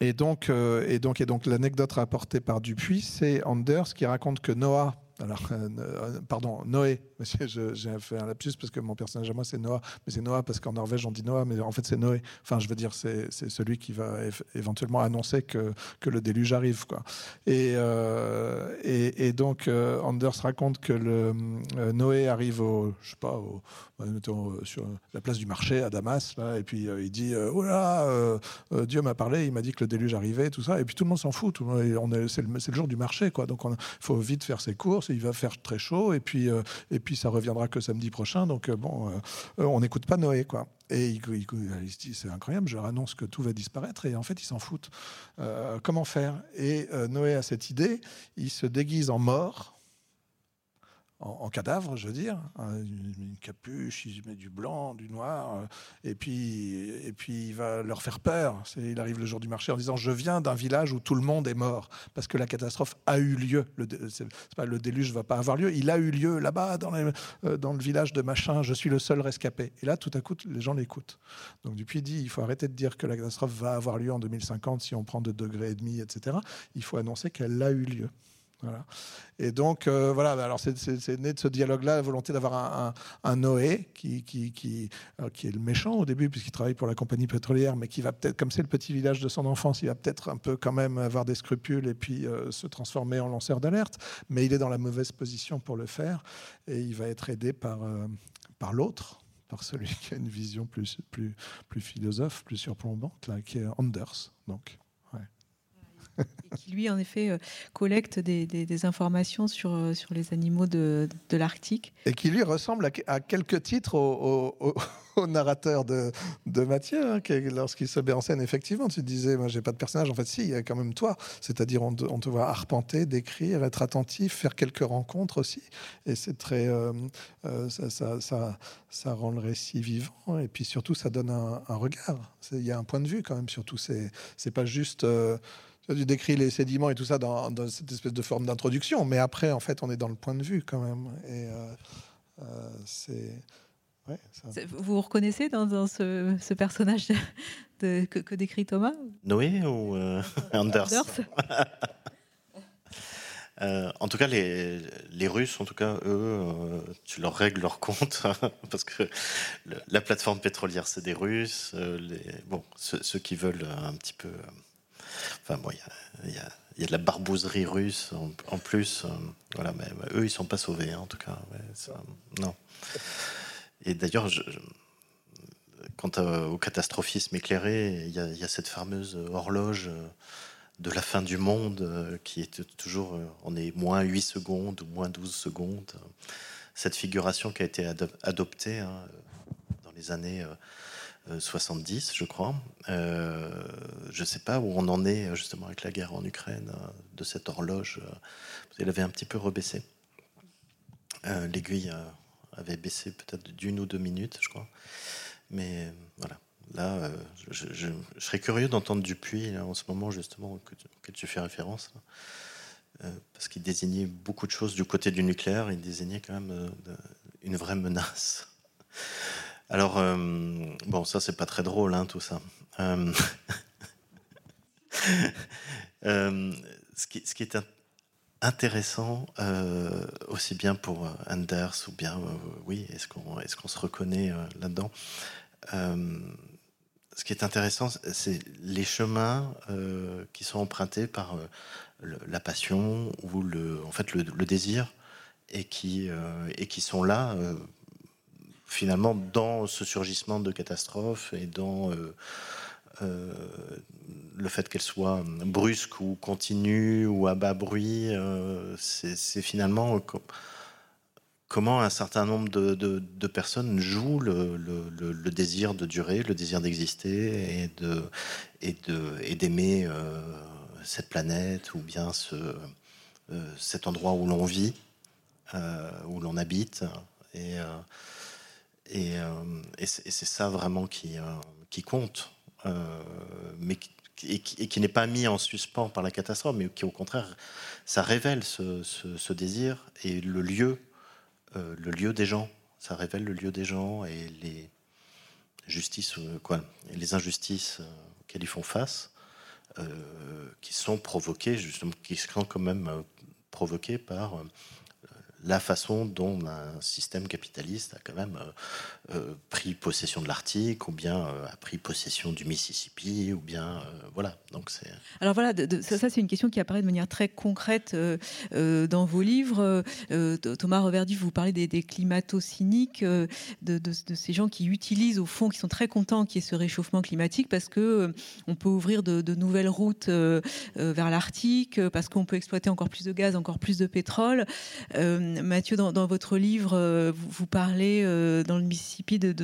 Et donc, et donc, et donc l'anecdote rapportée par Dupuis, c'est Anders qui raconte que Noah, alors, euh, euh, pardon, Noé. J'ai fait un lapsus parce que mon personnage à moi, c'est Noah. Mais c'est Noah parce qu'en Norvège, on dit Noah, mais en fait, c'est Noé. Enfin, je veux dire, c'est celui qui va éventuellement annoncer que, que le déluge arrive. Quoi. Et, euh, et, donc, Anders raconte que le, Noé arrive au, je sais pas, au, sur la place du marché à Damas, là, et puis il dit Oh là, Dieu m'a parlé, il m'a dit que le déluge arrivait, tout ça. Et puis tout le monde s'en fout. C'est le, le, jour du marché, quoi. Donc, il faut vite faire ses courses il va faire très chaud, et puis, euh, et puis ça reviendra que samedi prochain. Donc, euh, bon, euh, on n'écoute pas Noé, quoi. Et il, se dit, c'est incroyable, je leur annonce que tout va disparaître, et en fait, ils s'en foutent. comment faire? Et Noé a cette idée, il se déguise en mort, en, cadavre, je veux dire, hein, une, capuche, il met du blanc, du noir, euh, et puis, et puis il va leur faire peur. Il arrive le jour du marché en disant Je viens d'un village où tout le monde est mort, parce que la catastrophe a eu lieu. Le, déluge ne va pas avoir lieu, il a eu lieu là-bas, dans, euh, dans, le village de machin, je suis le seul rescapé. Et là, tout à coup, les gens l'écoutent. Donc, depuis, dit Il faut arrêter de dire que la catastrophe va avoir lieu en 2050 si on prend 2 degrés etc. Il faut annoncer qu'elle a eu lieu. Et donc, euh, voilà, alors c'est né de ce dialogue-là, la volonté d'avoir un, Noé euh, qui, est le méchant au début, puisqu'il travaille pour la compagnie pétrolière, mais qui va peut-être, comme c'est le petit village de son enfance, il va peut-être un peu quand même avoir des scrupules et puis euh, se transformer en lanceur d'alerte. Mais il est dans la mauvaise position pour le faire et il va être aidé par, l'autre par celui qui a une vision plus, plus, plus philosophe, surplombante, qui est Anders. Donc qui lui, en effet, euh, collecte des, informations sur, euh, sur les animaux de, de l'Arctique. Et qui lui ressemble à, quelques titres au, narrateur de, de Mathieu, hein, lorsqu'il se met en scène, effectivement, tu disais, moi j'ai pas de personnage, en fait si, il y a quand même toi, c'est-à-dire on, te voit arpenter, décrire, être attentif, faire quelques rencontres aussi, et c'est très, euh, ça, ça, ça, rend le récit vivant, et puis surtout ça donne un, regard, il y a un point de vue quand même, surtout, c'est pas juste... Tu décris les sédiments et tout ça dans, cette espèce de forme d'introduction, mais après, en fait, on est dans le point de vue quand même. Et euh, euh, c'est. Vous vous reconnaissez dans, ce, personnage de, que, décrit Thomas? Noé ou euh, Anders, en tout cas, les, les, Russes, en tout cas, eux, tu leur règles leur compte parce que la plateforme pétrolière, c'est des Russes. les, bon, ceux, qui veulent un petit peu Enfin bon, il y a, de la barbouzerie russe en, plus. Euh, voilà, mais eux, ils sont pas sauvés, hein, en tout cas. non. Et d'ailleurs, quant au catastrophisme éclairé, il y, a cette fameuse horloge euh, de la fin du monde euh, qui est toujours, on est moins 8 secondes ou moins 12 secondes. Cette figuration qui a été adoptée hein, dans les années 70, je crois. Euh, je ne sais pas où on en est justement avec la guerre en Ukraine, euh, de cette horloge. Euh, elle avait un petit peu rebaissé. L'aiguille avait baissé peut-être d'une ou deux minutes, je crois. Mais voilà. Là, je, serais curieux d'entendre Dupuis en ce moment, justement, que, que tu fais référence. parce qu'il désignait beaucoup de choses du côté du nucléaire, il désignait quand même une vraie menace. Alors, bon, ça, c'est pas très drôle, hein, tout ça. ce, qui, ce qui est intéressant, euh, aussi bien pour euh, Anders ou bien, euh, oui, est-ce qu'on est qu'on se reconnaît là-dedans Ce qui est intéressant, c'est les chemins qui sont empruntés par la passion ou le, en fait, le, désir et qui, et qui sont là finalement dans ce surgissement de catastrophes et dans euh, le fait qu'elle soit brusque ou continue ou à bas bruit, euh, c'est finalement comment un certain nombre de, personnes jouent le, désir de durer, le désir d'exister et d'aimer euh, cette planète ou bien ce cet endroit où l'on vit, où l'on habite. Et et, et c'est ça vraiment qui qui compte. Euh, mais qui, et qui, n'est pas mis en suspens par la catastrophe, mais qui au contraire, ça révèle ce, désir et le lieu, euh, le lieu des gens. Ça révèle le lieu des gens et les justices, euh, les injustices auxquelles ils font face, qui sont provoquées, justement, qui sont quand même provoquées par la façon dont un système capitaliste a quand même euh, euh, pris possession de l'Arctique, ou bien euh, a pris possession du Mississippi, ou bien voilà. Donc c'est. Alors voilà, ça, c'est une question qui apparaît de manière très concrète dans vos livres. Thomas Reverdy, vous parlez des, climato-cyniques, de, ces gens qui utilisent au fond, qui sont très contents qu'il y ait ce réchauffement climatique parce que on peut ouvrir de, nouvelles routes vers l'Arctique, parce qu'on peut exploiter encore plus de gaz, encore plus de pétrole. Mathieu, dans, votre livre, euh, vous, parlez euh, dans le Mississippi de,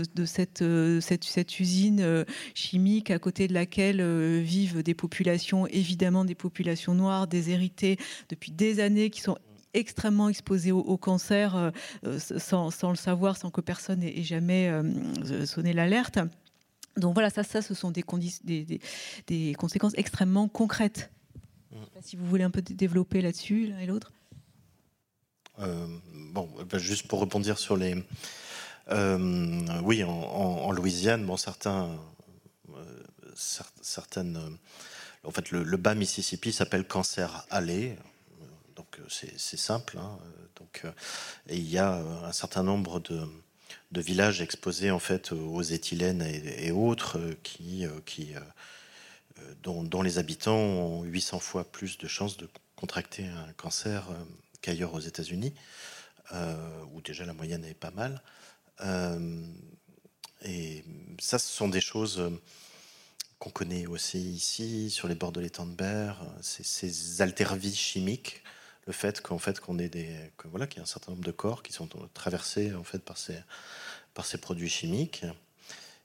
euh, cette, usine chimique à côté de laquelle vivent des populations, évidemment des populations noires, déshéritées depuis des années, qui sont extrêmement exposées au, cancer sans, le savoir, sans que personne ait, jamais sonné l'alerte. Donc voilà, ça, ça, ce sont des, conséquences extrêmement concrètes. Mmh. si vous voulez un peu développer là-dessus, l'un et l'autre. Euh, bon, bah, juste pour rebondir sur les. Euh, oui, en, Louisiane, bon, certains, euh, certaines. En fait, le, bas Mississippi s'appelle Cancer Alley. Donc, c'est simple. Hein, donc, et il y a un certain nombre de, villages exposés en fait aux éthylènes et, autres qui, qui dont, les habitants ont 800 fois plus de chances de contracter un cancer qu'ailleurs aux États-Unis, euh, où déjà la moyenne est pas mal. Euh, et ça, ce sont des choses euh, qu'on connaît aussi ici, sur les bords de l'étang de Berre, ces altervies chimiques, le fait qu'en fait qu'on ait des, voilà, qu'il y a un certain nombre de corps qui sont traversés en fait par ces, ces produits chimiques,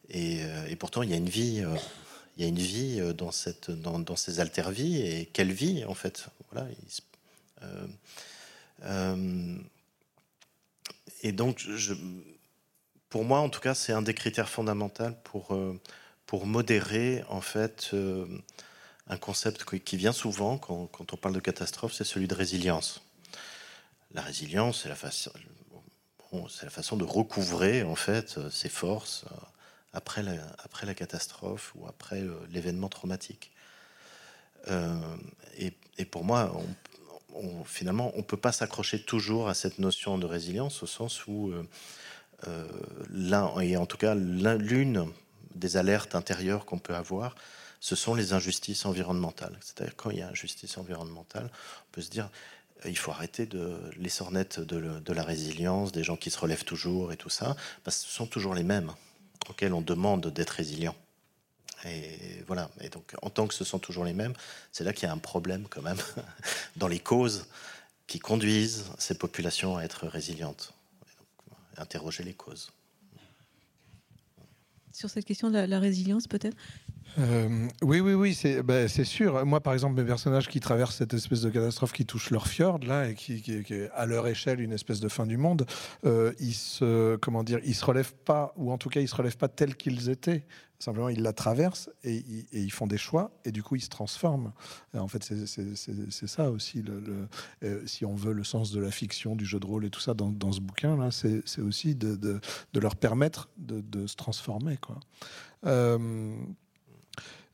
et, pourtant il y a une vie, il y a une vie dans cette, dans, ces altervies, et quelle vie en fait, voilà. Et donc, pour moi, en tout cas, c'est un des critères fondamentaux pour, euh, pour modérer, en fait, euh, un concept qui vient souvent quand, on parle de catastrophe, c'est celui de résilience. La résilience, c'est la, façon, de recouvrer, en fait, ses forces après la, après la catastrophe ou après l'événement traumatique. et, et, pour moi, on, finalement, on ne peut pas s'accrocher toujours à cette notion de résilience au sens où euh, euh, et en tout cas l'une des alertes intérieures qu'on peut avoir, ce sont les injustices environnementales. C'est-à-dire quand il y a injustice environnementale, on peut se dire euh, il faut arrêter les sornettes de, de, la résilience, des gens qui se relèvent toujours et tout ça, parce que ce sont toujours les mêmes auxquels on demande d'être résilient. Et voilà. Et donc, en tant que ce sont toujours les mêmes, c'est là qu'il y a un problème quand même dans les causes qui conduisent ces populations à être résilientes. interroger les causes. Sur cette question de la, résilience, peut-être euh, oui, oui, oui, bah, c'est sûr. Moi, par exemple, mes personnages qui traversent cette espèce de catastrophe qui touche leur fjord, là, et qui, est à leur échelle une espèce de fin du monde, euh, ils se, comment dire, ils se relèvent pas, ou en tout cas, ils se relèvent pas tels qu'ils étaient. Simplement, ils la traversent et, ils font des choix, et du coup, ils se transforment. en fait, c'est ça aussi, euh, si on veut, le sens de la fiction, du jeu de rôle et tout ça dans, ce bouquin-là, c'est aussi de, de, leur permettre de, se transformer, quoi.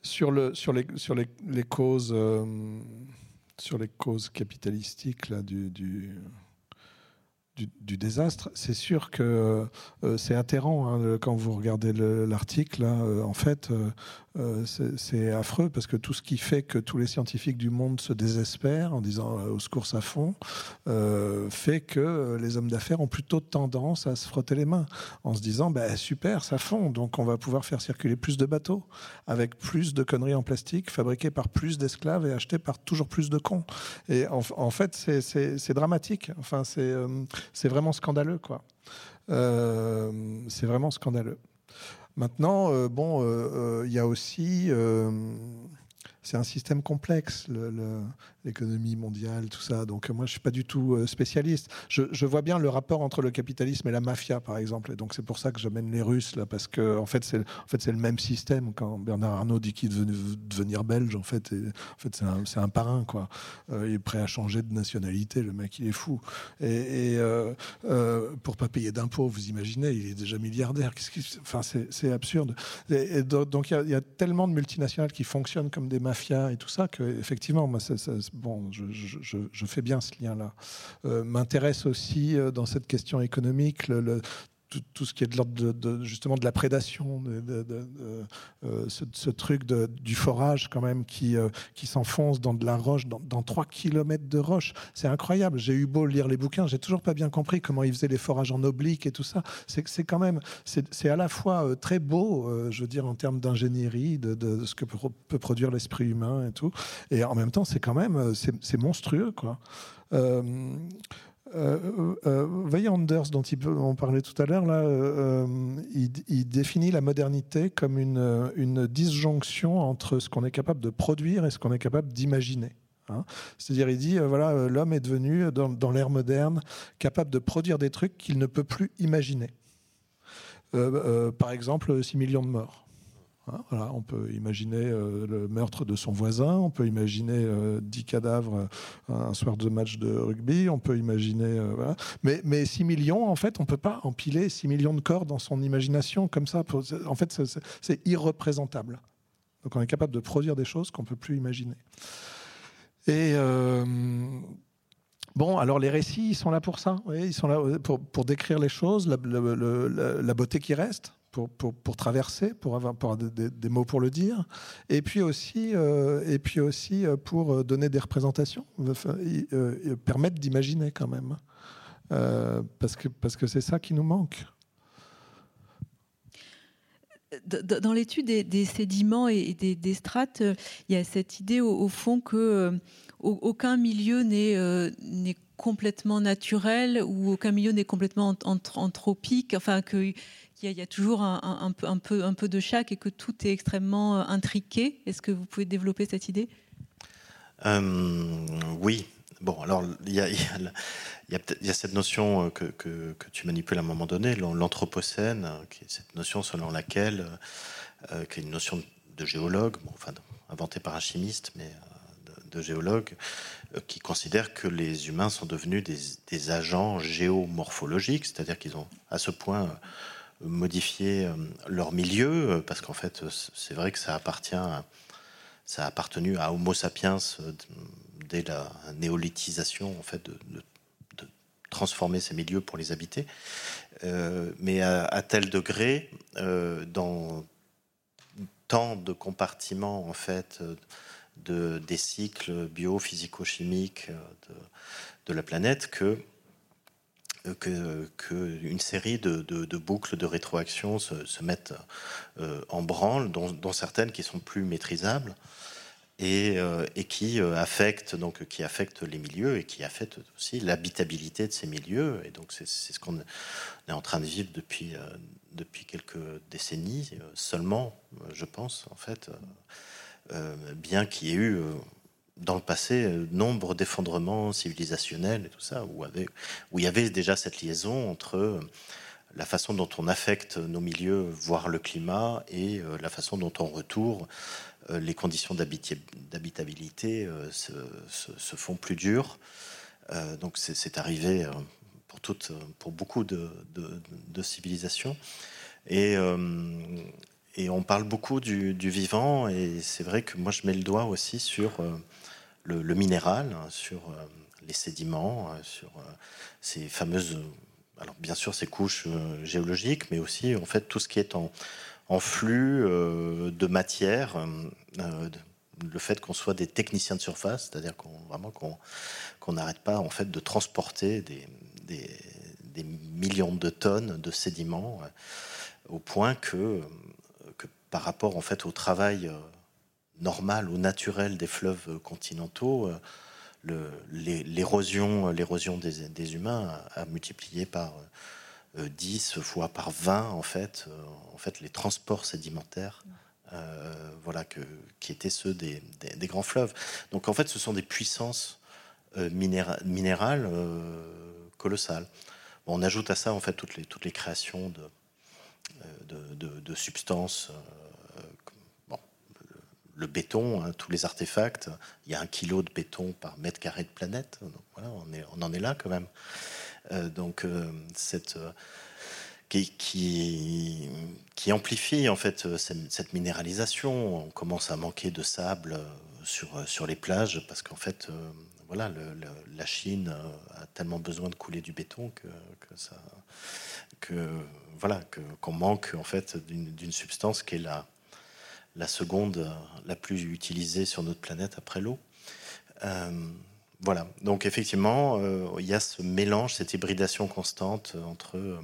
Sur, le, sur, les, sur les, les causes, euh, sur les causes capitalistiques là, du, du du, désastre, c'est sûr que euh, c'est atterrant hein, quand vous regardez l'article. Euh, en fait, euh, c'est affreux parce que tout ce qui fait que tous les scientifiques du monde se désespèrent en disant aux secours à fond fait que les hommes d'affaires ont plutôt tendance à se frotter les mains en se disant bah, super, ça fond, donc on va pouvoir faire circuler plus de bateaux avec plus de conneries en plastique fabriquées par plus d'esclaves et achetées par toujours plus de cons. Et en, en fait, c'est dramatique. Enfin, c'est c'est vraiment scandaleux, quoi. Euh, c'est vraiment scandaleux. Maintenant, euh, bon, euh, il y a aussi c'est un système complexe, l'économie mondiale, tout ça. Donc moi, je suis pas du tout euh, spécialiste. Je, vois bien le rapport entre le capitalisme et la mafia, par exemple. Et donc c'est pour ça que j'amène les Russes là, parce que en fait, c'est en fait c'est le même système. Quand Bernard Arnault dit qu'il veut devenir belge, en fait, en fait c'est un, un, parrain, quoi. Euh, il est prêt à changer de nationalité. Le mec, il est fou. Et, et euh, pour pas payer d'impôts, vous imaginez, il est déjà milliardaire. enfin, c'est absurde. Et, donc il y, a tellement de multinationales qui fonctionnent comme des mafias et tout ça, que effectivement, moi, bon, je, fais bien ce lien-là. Euh, m'intéresse aussi euh, dans cette question économique le, tout, ce qui est de l'ordre de, justement de la prédation, de, euh, ce, truc du forage quand même qui, euh, qui s'enfonce dans de la roche, dans, dans 3 km de roche. C'est incroyable. J'ai eu beau lire les bouquins, j'ai toujours pas bien compris comment ils faisaient les forages en oblique et tout ça. C'est quand même, c'est à la fois euh, très beau, je veux dire, en termes d'ingénierie, de, ce que peut, produire l'esprit humain et tout. Et en même temps, c'est quand même, c'est monstrueux, quoi. Euh, euh Anders, dont on parlait tout à l'heure, là, euh, il, définit la modernité comme une, disjonction entre ce qu'on est capable de produire et ce qu'on est capable d'imaginer. Hein. C'est-à-dire, il dit, voilà, l'homme est devenu, dans, dans l'ère moderne, capable de produire des trucs qu'il ne peut plus imaginer. par exemple, 6 millions de morts. Hein, on peut imaginer euh, le meurtre de son voisin, on peut imaginer euh, dix 10 cadavres euh, un soir de match de rugby, on peut imaginer. mais, mais 6 millions, en fait, on ne peut pas empiler 6 millions de corps dans son imagination comme ça. en fait, c'est irreprésentable. Donc on est capable de produire des choses qu'on ne peut plus imaginer. Et. Bon, alors les récits, ils sont là pour ça. ils sont là pour, décrire les choses, la beauté qui reste pour, traverser, pour avoir, des, mots pour le dire, et puis aussi, euh, et puis aussi euh, pour euh, donner des représentations, permettre d'imaginer quand même, parce que parce que c'est ça qui nous manque. Dans l'étude des, sédiments et des, strates, il y a cette idée au, fond que aucun milieu n'est complètement naturel ou aucun milieu n'est complètement anthropique. Enfin, que il y, a toujours un, peu, de chaque et que tout est extrêmement euh, intriqué. Est-ce que vous pouvez développer cette idée? Euh, Oui. Bon, alors il y a, cette notion euh, que, tu manipules à un moment donné, l'anthropocène, qui est cette notion selon laquelle, qui est une notion de géologue, enfin inventée par un chimiste, mais de, géologue, qui considère que les humains sont devenus des agents géomorphologiques, c'est-à-dire qu'ils ont à ce point modifier euh, leur milieu, euh, parce qu'en fait, c'est vrai que ça appartient, ça a appartenu à Homo sapiens euh, dès la néolithisation, en fait, de, transformer ces milieux pour les habiter, mais à, tel degré, dans tant de compartiments, en fait, de, des cycles bio-physico-chimiques de, de, la planète, que qu'une que série de, boucles de rétroaction se, mettent euh, en branle, dont, certaines qui sont plus maîtrisables. et, qui affecte donc qui affecte les milieux et qui affecte aussi l'habitabilité de ces milieux. Et donc c'est ce qu'on est en train de vivre depuis depuis quelques décennies seulement, je pense en fait, bien qu'il y ait eu dans le passé euh, nombre d'effondrements civilisationnels et tout ça, où, il y avait déjà cette liaison entre euh, la façon dont on affecte nos milieux, voire le climat, et euh, la façon dont on retourne les conditions d'habitabilité se, font plus dures. donc c'est arrivé pour, beaucoup de, civilisations. Et, on parle beaucoup du vivant, et c'est vrai que moi je mets le doigt aussi sur le, minéral, hein, sur euh, les sédiments, euh, sur euh, ces fameuses, alors bien sûr ces couches géologiques, mais aussi en fait tout ce qui est en, flux de matière, le fait qu'on soit des techniciens de surface, c'est-à-dire qu'on vraiment qu'on n'arrête pas en fait de transporter des, des, des, millions de tonnes de sédiments au point que, que par rapport en fait au travail normal ou naturel des fleuves continentaux, euh, l'érosion des, des, humains a, multiplié par 10 euh, fois par 20 en fait, euh, en fait les transports sédimentaires voilà, que, qui étaient ceux des, des, grands fleuves. Donc en fait ce sont des puissances minérales colossales. on ajoute à ça en fait toutes les, toutes les créations de, de, de substances le béton, hein, tous les artefacts. Il y a un kilo de béton par mètre carré de planète. voilà, on, en est là quand même. Euh, donc euh, cette euh, qui, qui, amplifie en fait cette, minéralisation. On commence à manquer de sable sur, sur les plages parce qu'en fait, voilà, la Chine a tellement besoin de couler du béton que, ça, que voilà, qu'on manque en fait d'une substance qui est là la seconde euh, la plus utilisée sur notre planète après l'eau. Euh, voilà, donc effectivement, euh, il y a ce mélange, cette hybridation constante entre,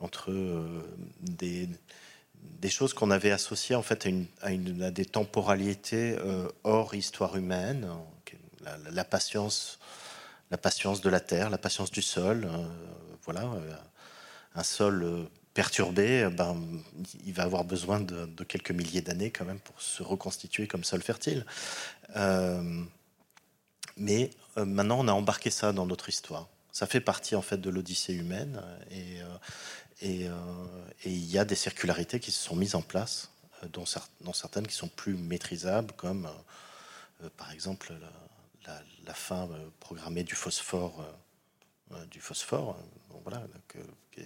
entre des, choses qu'on avait associées en fait à, une, à, des temporalités hors histoire humaine, la, patience, la patience de la terre, la patience du sol, voilà, un sol perturbé, euh, ben, il va avoir besoin de, quelques milliers d'années quand même pour se reconstituer comme sol fertile. Euh, mais euh, maintenant, on a embarqué ça dans notre histoire. Ça fait partie en fait de l'Odyssée humaine et, il y a des circularités qui se sont mises en place, dont, certaines qui sont plus maîtrisables, comme par exemple la, la, fin programmée du phosphore, du phosphore voilà,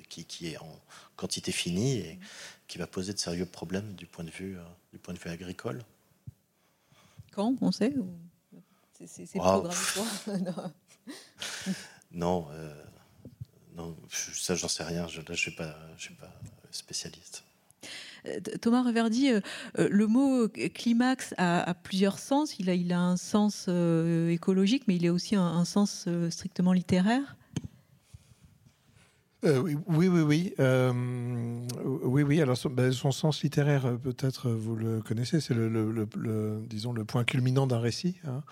qui, qui, est en quantité finie et qui va poser de sérieux problèmes du point de vue, euh, du point de vue agricole. Quand on sait C'est programmé Non, euh, non ça j'en sais rien. Je, là, je suis pas, je suis pas spécialiste. Euh, Thomas Reverdy, le mot climax a, plusieurs sens. Il a, il a un sens écologique, mais il a aussi un sens strictement littéraire. Euh, oui, oui, oui. Euh, oui, oui. Alors, son, ben, sens littéraire, euh, peut-être vous le connaissez, c'est le, disons, le point culminant d'un récit. Hein.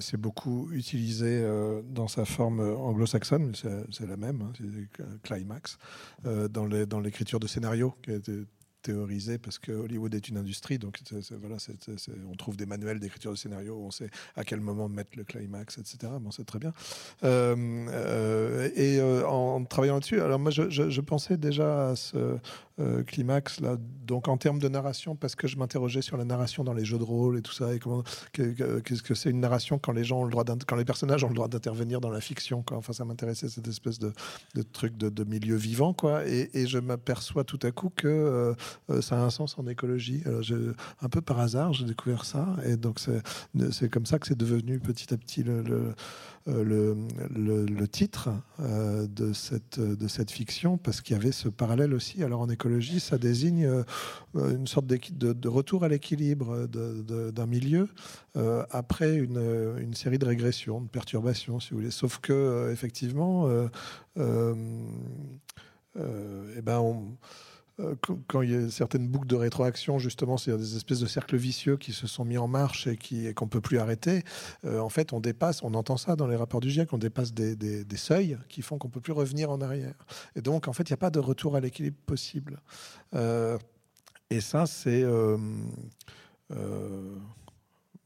c'est beaucoup utilisé dans sa forme anglo-saxonne, c'est la même, hein, c'est climax, dans l'écriture de scénario qui a été théorisé parce que Hollywood est une industrie, donc voilà, on trouve des manuels d'écriture de scénario on sait à quel moment mettre le climax, etc. Bon, c'est très bien. Euh, euh, et euh, en travaillant là-dessus, alors moi, je, je, pensais déjà à ce climax là, donc en termes de narration, parce que je m'interrogeais sur la narration dans les jeux de rôle et tout ça, et comment qu'est-ce que c'est une narration quand les gens ont le droit, quand les personnages ont le droit d'intervenir dans la fiction, quoi. Enfin, ça m'intéressait cette espèce de, de truc de, de, milieu vivant, quoi. Et, je m'aperçois tout à coup que euh, ça a un sens en écologie. Alors, un peu par hasard, j'ai découvert ça. Et donc, c'est comme ça que c'est devenu petit à petit le, euh, le, titre euh, de, cette, de cette fiction, parce qu'il y avait ce parallèle aussi. Alors, en écologie, ça désigne une sorte de, retour à l'équilibre d'un milieu après une, une, série de régressions, de perturbations, si vous voulez. Sauf que, effectivement, eh ben on quand il y a certaines boucles de rétroaction, justement, c'est des espèces de cercles vicieux qui se sont mis en marche et qu'on peut plus arrêter. en fait, on dépasse, on entend ça dans les rapports du GIEC, on dépasse des, seuils qui font qu'on peut plus revenir en arrière. Et donc, en fait, il n'y a pas de retour à l'équilibre possible. et ça, c'est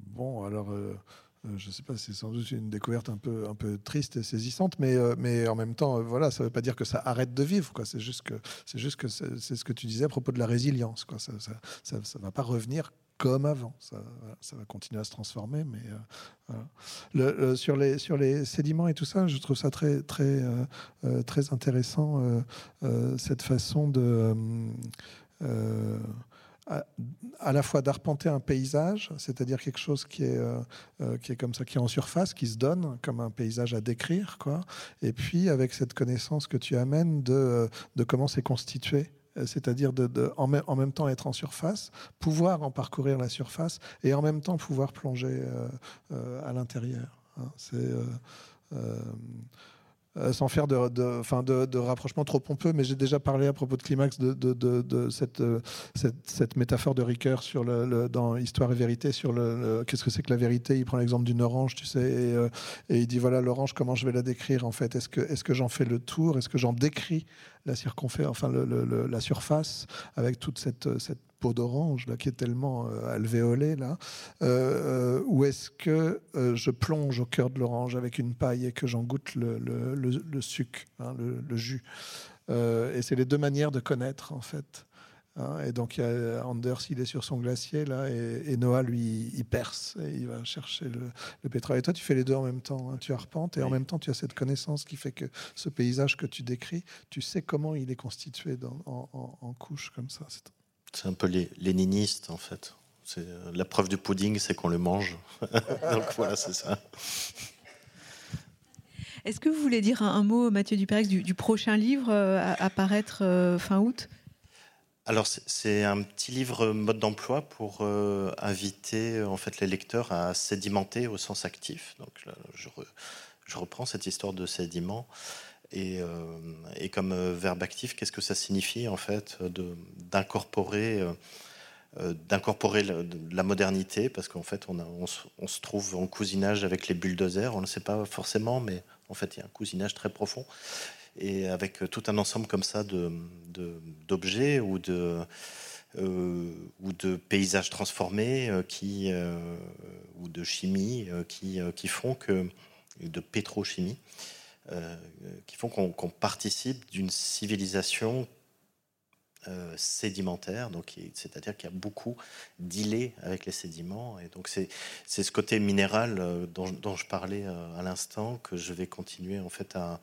bon. Alors. Euh, je ne sais pas, c'est sans doute une découverte un peu, un peu triste et saisissante, mais, euh, mais en même temps, euh, voilà, ça ne veut pas dire que ça arrête de vivre. C'est juste que c'est ce que tu disais à propos de la résilience. Ça ne va pas revenir comme avant. Ça, va continuer à se transformer, mais sur, les, sur les sédiments et tout ça, je trouve ça très, très, très intéressant, cette façon de à, la fois d'arpenter un paysage, c'est-à-dire quelque chose qui est, euh, euh, qui est comme ça, qui est en surface, qui se donne comme un paysage à décrire, quoi. Et puis avec cette connaissance que tu amènes de, euh, de comment c'est constitué c'est-à-dire de, en, même, temps être en surface, pouvoir en parcourir la surface et en même temps pouvoir plonger à l'intérieur. Hein. C'est sans faire de, de, de, rapprochement trop pompeux, mais j'ai déjà parlé à propos de Climax de, de cette, euh, cette, cette, métaphore de Ricoeur sur le, dans Histoire et vérité, sur le, qu'est-ce que c'est que la vérité? Il prend l'exemple d'une orange, tu sais, et, euh, il dit voilà, l'orange, comment je vais la décrire en fait? Est-ce que, est que j'en fais le tour? Est-ce que j'en décris la circonférence, enfin la surface avec toute cette peau d'orange là qui est tellement euh, alvéolée là euh, euh, ou est-ce que je plonge au cœur de l'orange avec une paille et que j'en goûte le, le, le suc, hein, le, jus? Et c'est les deux manières de connaître en fait Hein, et donc Anders, il est sur son glacier là, et, Noah lui, il perce et il va chercher le, pétrole. Et toi, tu fais les deux en même temps. Hein. Tu arpentes et en même temps, tu as cette connaissance qui fait que ce paysage que tu décris, tu sais comment il est constitué en, couches comme ça. C'est un peu les, léniniste en fait. C'est euh, la preuve du pudding, c'est qu'on le mange. donc voilà, c'est ça. Est-ce que vous voulez dire un, mot, Mathieu Duperex, du, prochain livre euh, à, paraître euh, fin août? Alors c'est un petit livre mode d'emploi pour euh, inviter en fait les lecteurs à sédimenter au sens actif. Donc je, reprends cette histoire de sédiment et, euh, comme euh, verbe actif, qu'est-ce que ça signifie en fait d'incorporer d'incorporer la, modernité? Parce qu'en fait on, se trouve en cousinage avec les bulldozers, on ne le sait pas forcément, mais en fait il y a un cousinage très profond. Et avec tout un ensemble comme ça d'objets ou de euh, paysages transformés euh, euh, ou de chimie qui font que de pétrochimie qui font qu'on participe d'une civilisation sédimentaire, donc c'est-à-dire qu'il y a beaucoup d'îlets avec les sédiments, et donc c'est ce côté minéral dont, dont, je parlais à l'instant que je vais continuer en fait à,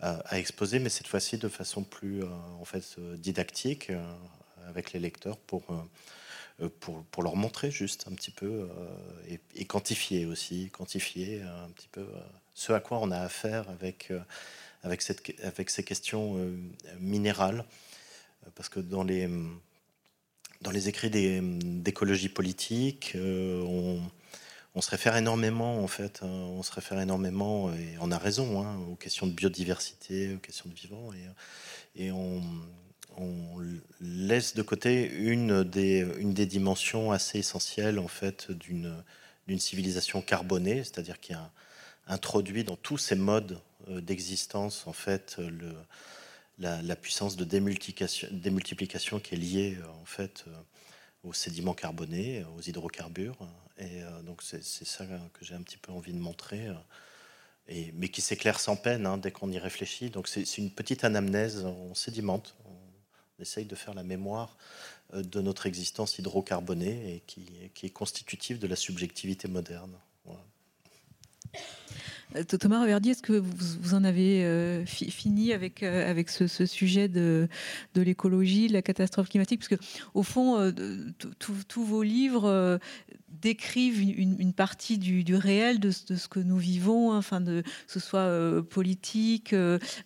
à, exposer, mais cette fois-ci de façon plus euh, en fait euh, didactique euh, avec les lecteurs pour pour, pour, leur montrer juste un petit peu et, quantifier aussi, quantifier un petit peu ce à quoi on a affaire avec, avec, ces questions minérales. Parce que dans les, dans les écrits d'écologie politique, on, se réfère énormément, en fait, hein, on se réfère énormément, et on a raison, hein, aux questions de biodiversité, aux questions de vivant, et, on, laisse de côté une des, dimensions assez essentielles, en fait, d'une civilisation carbonée, c'est-à-dire qui a introduit dans tous ces modes euh, d'existence, en fait, la, puissance de démultiplication, qui est liée, en fait, euh, aux sédiments carbonés, aux hydrocarbures, et euh, donc c'est ça que j'ai un petit peu envie de montrer, euh, mais qui s'éclaire sans peine hein, dès qu'on y réfléchit. Donc c'est une petite anamnèse, on sédimente, on essaye de faire la mémoire euh, de notre existence hydrocarbonée et qui, est constitutive de la subjectivité moderne. Thomas Reverdy, est-ce que vous, en avez fini avec, avec ce, sujet de, de l'écologie, de la catastrophe climatique? Parce que, au fond, tous vos livres décrivent une, partie du, réel de, ce que nous vivons, hein, enfin de, que ce soit politique,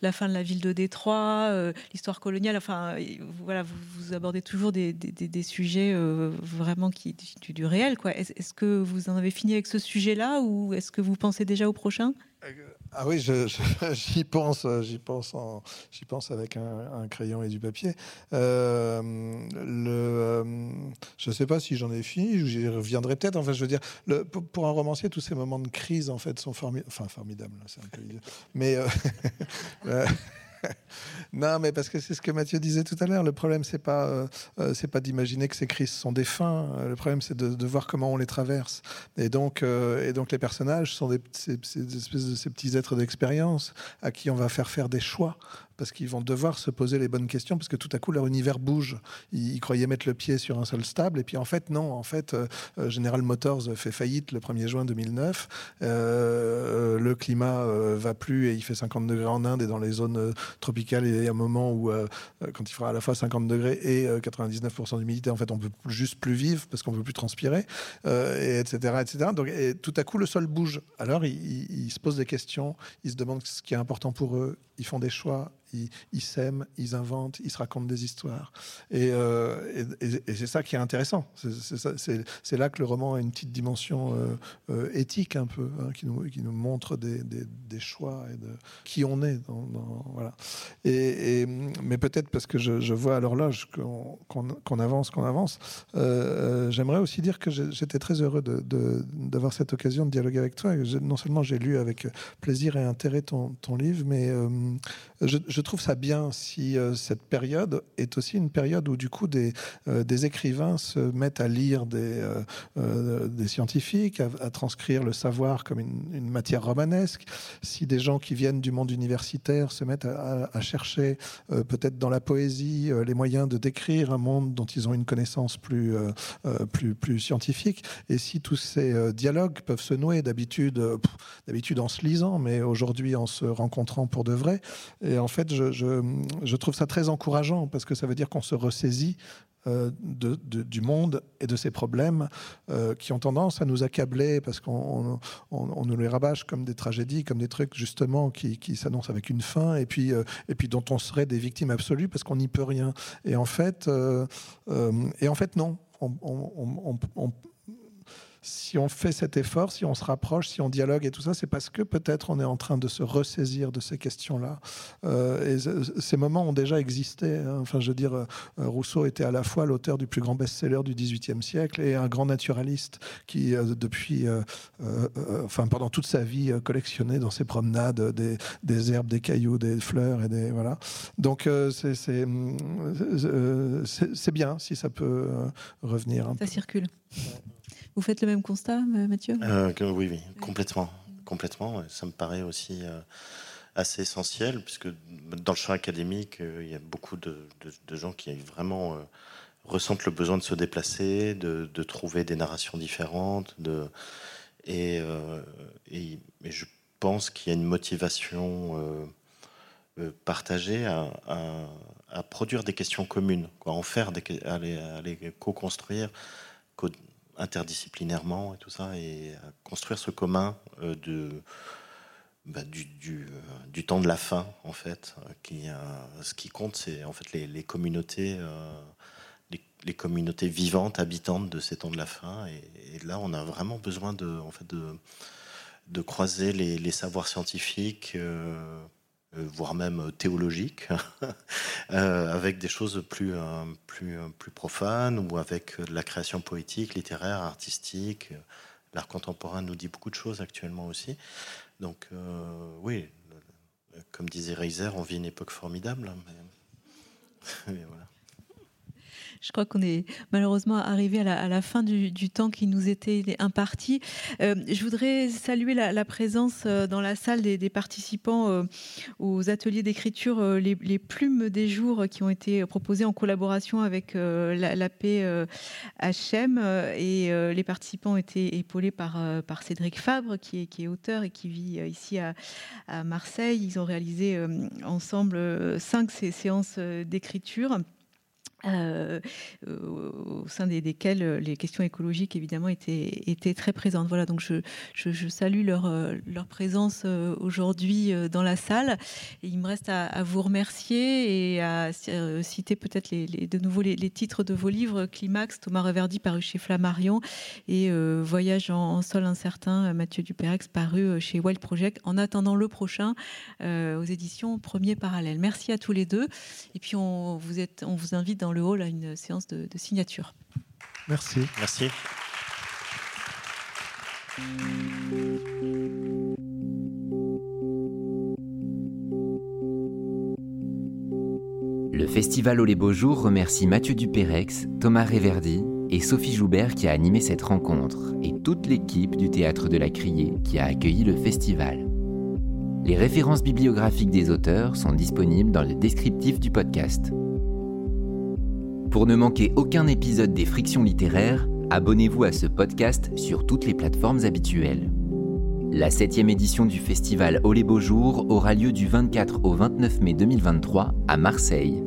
la fin de la ville de Détroit, l'histoire coloniale. Enfin, voilà, vous, abordez toujours des, sujets vraiment qui du, du réel. Quoi. Est-ce que vous en avez fini avec ce sujet-là ou est-ce que vous pensez déjà au prochain? Ah oui, j'y pense, j'y pense, j'y pense avec un, crayon et du papier. Euh, le, euh, je ne sais pas si j'en ai fini, j'y reviendrai peut-être. Enfin, je veux dire, pour, un romancier, tous ces moments de crise en fait sont formidables. Enfin, formidables. Mais euh, non, mais parce que c'est ce que Mathieu disait tout à l'heure. Le problème, c'est pas, euh, euh, c'est pas d'imaginer que ces crises sont des fins. Le problème, c'est de, voir comment on les traverse. Et donc, euh, et donc les personnages sont des, ces, espèces de ces petits êtres d'expérience à qui on va faire faire des choix parce qu'ils vont devoir se poser les bonnes questions, parce que tout à coup, leur univers bouge. Ils, croyaient mettre le pied sur un seul stable, et puis en fait, non. En fait, euh, euh, General Motors fait faillite le 1er juin 2009. Euh, le climat va plus et il fait 50 degrés en Inde et dans les zones tropicales. Et il y a un moment où, quand il fera à la fois 50 degrés et 99% d'humidité, en fait, on peut juste plus vivre parce qu'on peut plus transpirer, et etc., etc. Donc, et tout à coup, le sol bouge. Alors, ils se posent des questions, ils se demandent ce qui est important pour eux, ils font des choix, ils, s'aiment, ils inventent, ils se racontent des histoires. Et, euh, c'est ça qui est intéressant. C'est là que le roman a une petite dimension euh, euh, éthique un peu, hein, qui, nous, montre des, choix et de qui on est. voilà. Et, mais peut-être parce que je, vois à l'horloge qu'on avance, qu'on avance. J'aimerais aussi dire que j'étais très heureux d'avoir cette occasion de dialoguer avec toi. Non seulement j'ai lu avec plaisir et intérêt ton, ton livre, mais je, je, trouve ça bien si euh, cette période est aussi une période où du coup des, euh, des écrivains se mettent à lire des, euh, des scientifiques, à, transcrire le savoir comme une, matière romanesque, si des gens qui viennent du monde universitaire se mettent à, chercher peut-être dans la poésie les moyens de décrire un monde dont ils ont une connaissance plus, plus, plus scientifique, et si tous ces dialogues peuvent se nouer d'habitude, d'habitude en se lisant, mais aujourd'hui en se rencontrant pour de vrai, et en fait je, trouve ça très encourageant parce que ça veut dire qu'on se ressaisit euh, du monde et de ses problèmes euh, qui ont tendance à nous accabler parce qu'on on, nous les rabâche comme des tragédies, comme des trucs justement qui, qui s'annoncent avec une fin et puis, euh, et puis dont on serait des victimes absolues parce qu'on n'y peut rien. Et en fait, et en fait non. On, on, si on fait cet effort, si on se rapproche, si on dialogue et tout ça, c'est parce que peut-être on est en train de se ressaisir de ces questions-là. Euh, et ces moments ont déjà existé. Hein. Enfin, je veux dire, euh, Rousseau était à la fois l'auteur du plus grand best-seller du XVIIIe siècle et un grand naturaliste qui, euh, depuis, enfin, pendant toute sa vie, collectionnait dans ses promenades des, herbes, des cailloux, des fleurs et des voilà. Donc, c'est bien si ça peut revenir. ça circule. Vous faites le même constat, Mathieu? Euh, Oui, oui, complètement. complètement. Ça me paraît aussi euh, assez essentiel, puisque dans le champ académique, euh, il y a beaucoup de, gens qui vraiment ressentent le besoin de se déplacer, de, trouver des narrations différentes. Et, je pense qu'il y a une motivation partagée à, produire des questions communes, quoi, en faire, à les, co-construire interdisciplinairement et tout ça, et construire ce commun euh, de, bah, euh, du, temps de la fin, en fait. Qui, ce qui compte, c'est en fait les, communautés, euh, les, communautés vivantes, habitantes de ces temps de la fin. Et, là, on a vraiment besoin de, en fait, de, croiser les, savoirs scientifiques. Euh, voire même euh, théologique, euh, avec des choses plus, plus, plus profanes ou avec la création poétique, littéraire, artistique. L'art contemporain nous dit beaucoup de choses actuellement aussi. Donc oui, comme disait Reiser, on vit une époque formidable. Hein, mais voilà. Je crois qu'on est malheureusement arrivé à la, fin du, temps qui nous était imparti. Euh, je voudrais saluer la, présence euh, dans la salle des, participants euh, aux ateliers d'écriture les, plumes des jours qui ont été proposés en collaboration avec l'AP HM et les participants ont été épaulés par, Cédric Fabre qui est, qui est auteur et qui vit ici à, à Marseille. Ils ont réalisé ensemble cinq séances d'écriture. Euh, au sein des, desquels euh, les questions écologiques évidemment étaient, étaient très présentes. Voilà, donc je, je, salue leur, euh, leur présence aujourd'hui dans la salle. il me reste à, vous remercier et à citer peut-être de nouveau les, titres de vos livres Climax, Thomas Reverdy paru chez Flammarion et Voyage en, sol incertain, Mathieu Dupérex paru chez Wild Project. En attendant le prochain aux éditions Premier Parallèle. Merci à tous les deux. Et puis on vous, on vous invite dans le hall à une séance de, signature. Merci. Merci. Le festival Au les Beaux Jours remercie Mathieu Dupérex, Thomas Réverdi et Sophie Joubert qui a animé cette rencontre et toute l'équipe du Théâtre de la Criée qui a accueilli le festival. Les références bibliographiques des auteurs sont disponibles dans le descriptif du podcast. Pour ne manquer aucun épisode des Frictions littéraires, abonnez-vous à ce podcast sur toutes les plateformes habituelles. La septième édition du festival Au les Beaux Jours aura lieu du 24 au 29 mai 2023 à Marseille.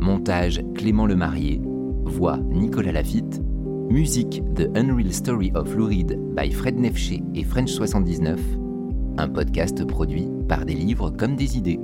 Montage Clément Lemarié, voix Nicolas Lafitte, musique The Unreal Story of Lou Reed by Fred Nefché et French 79, un podcast produit par des livres comme des idées.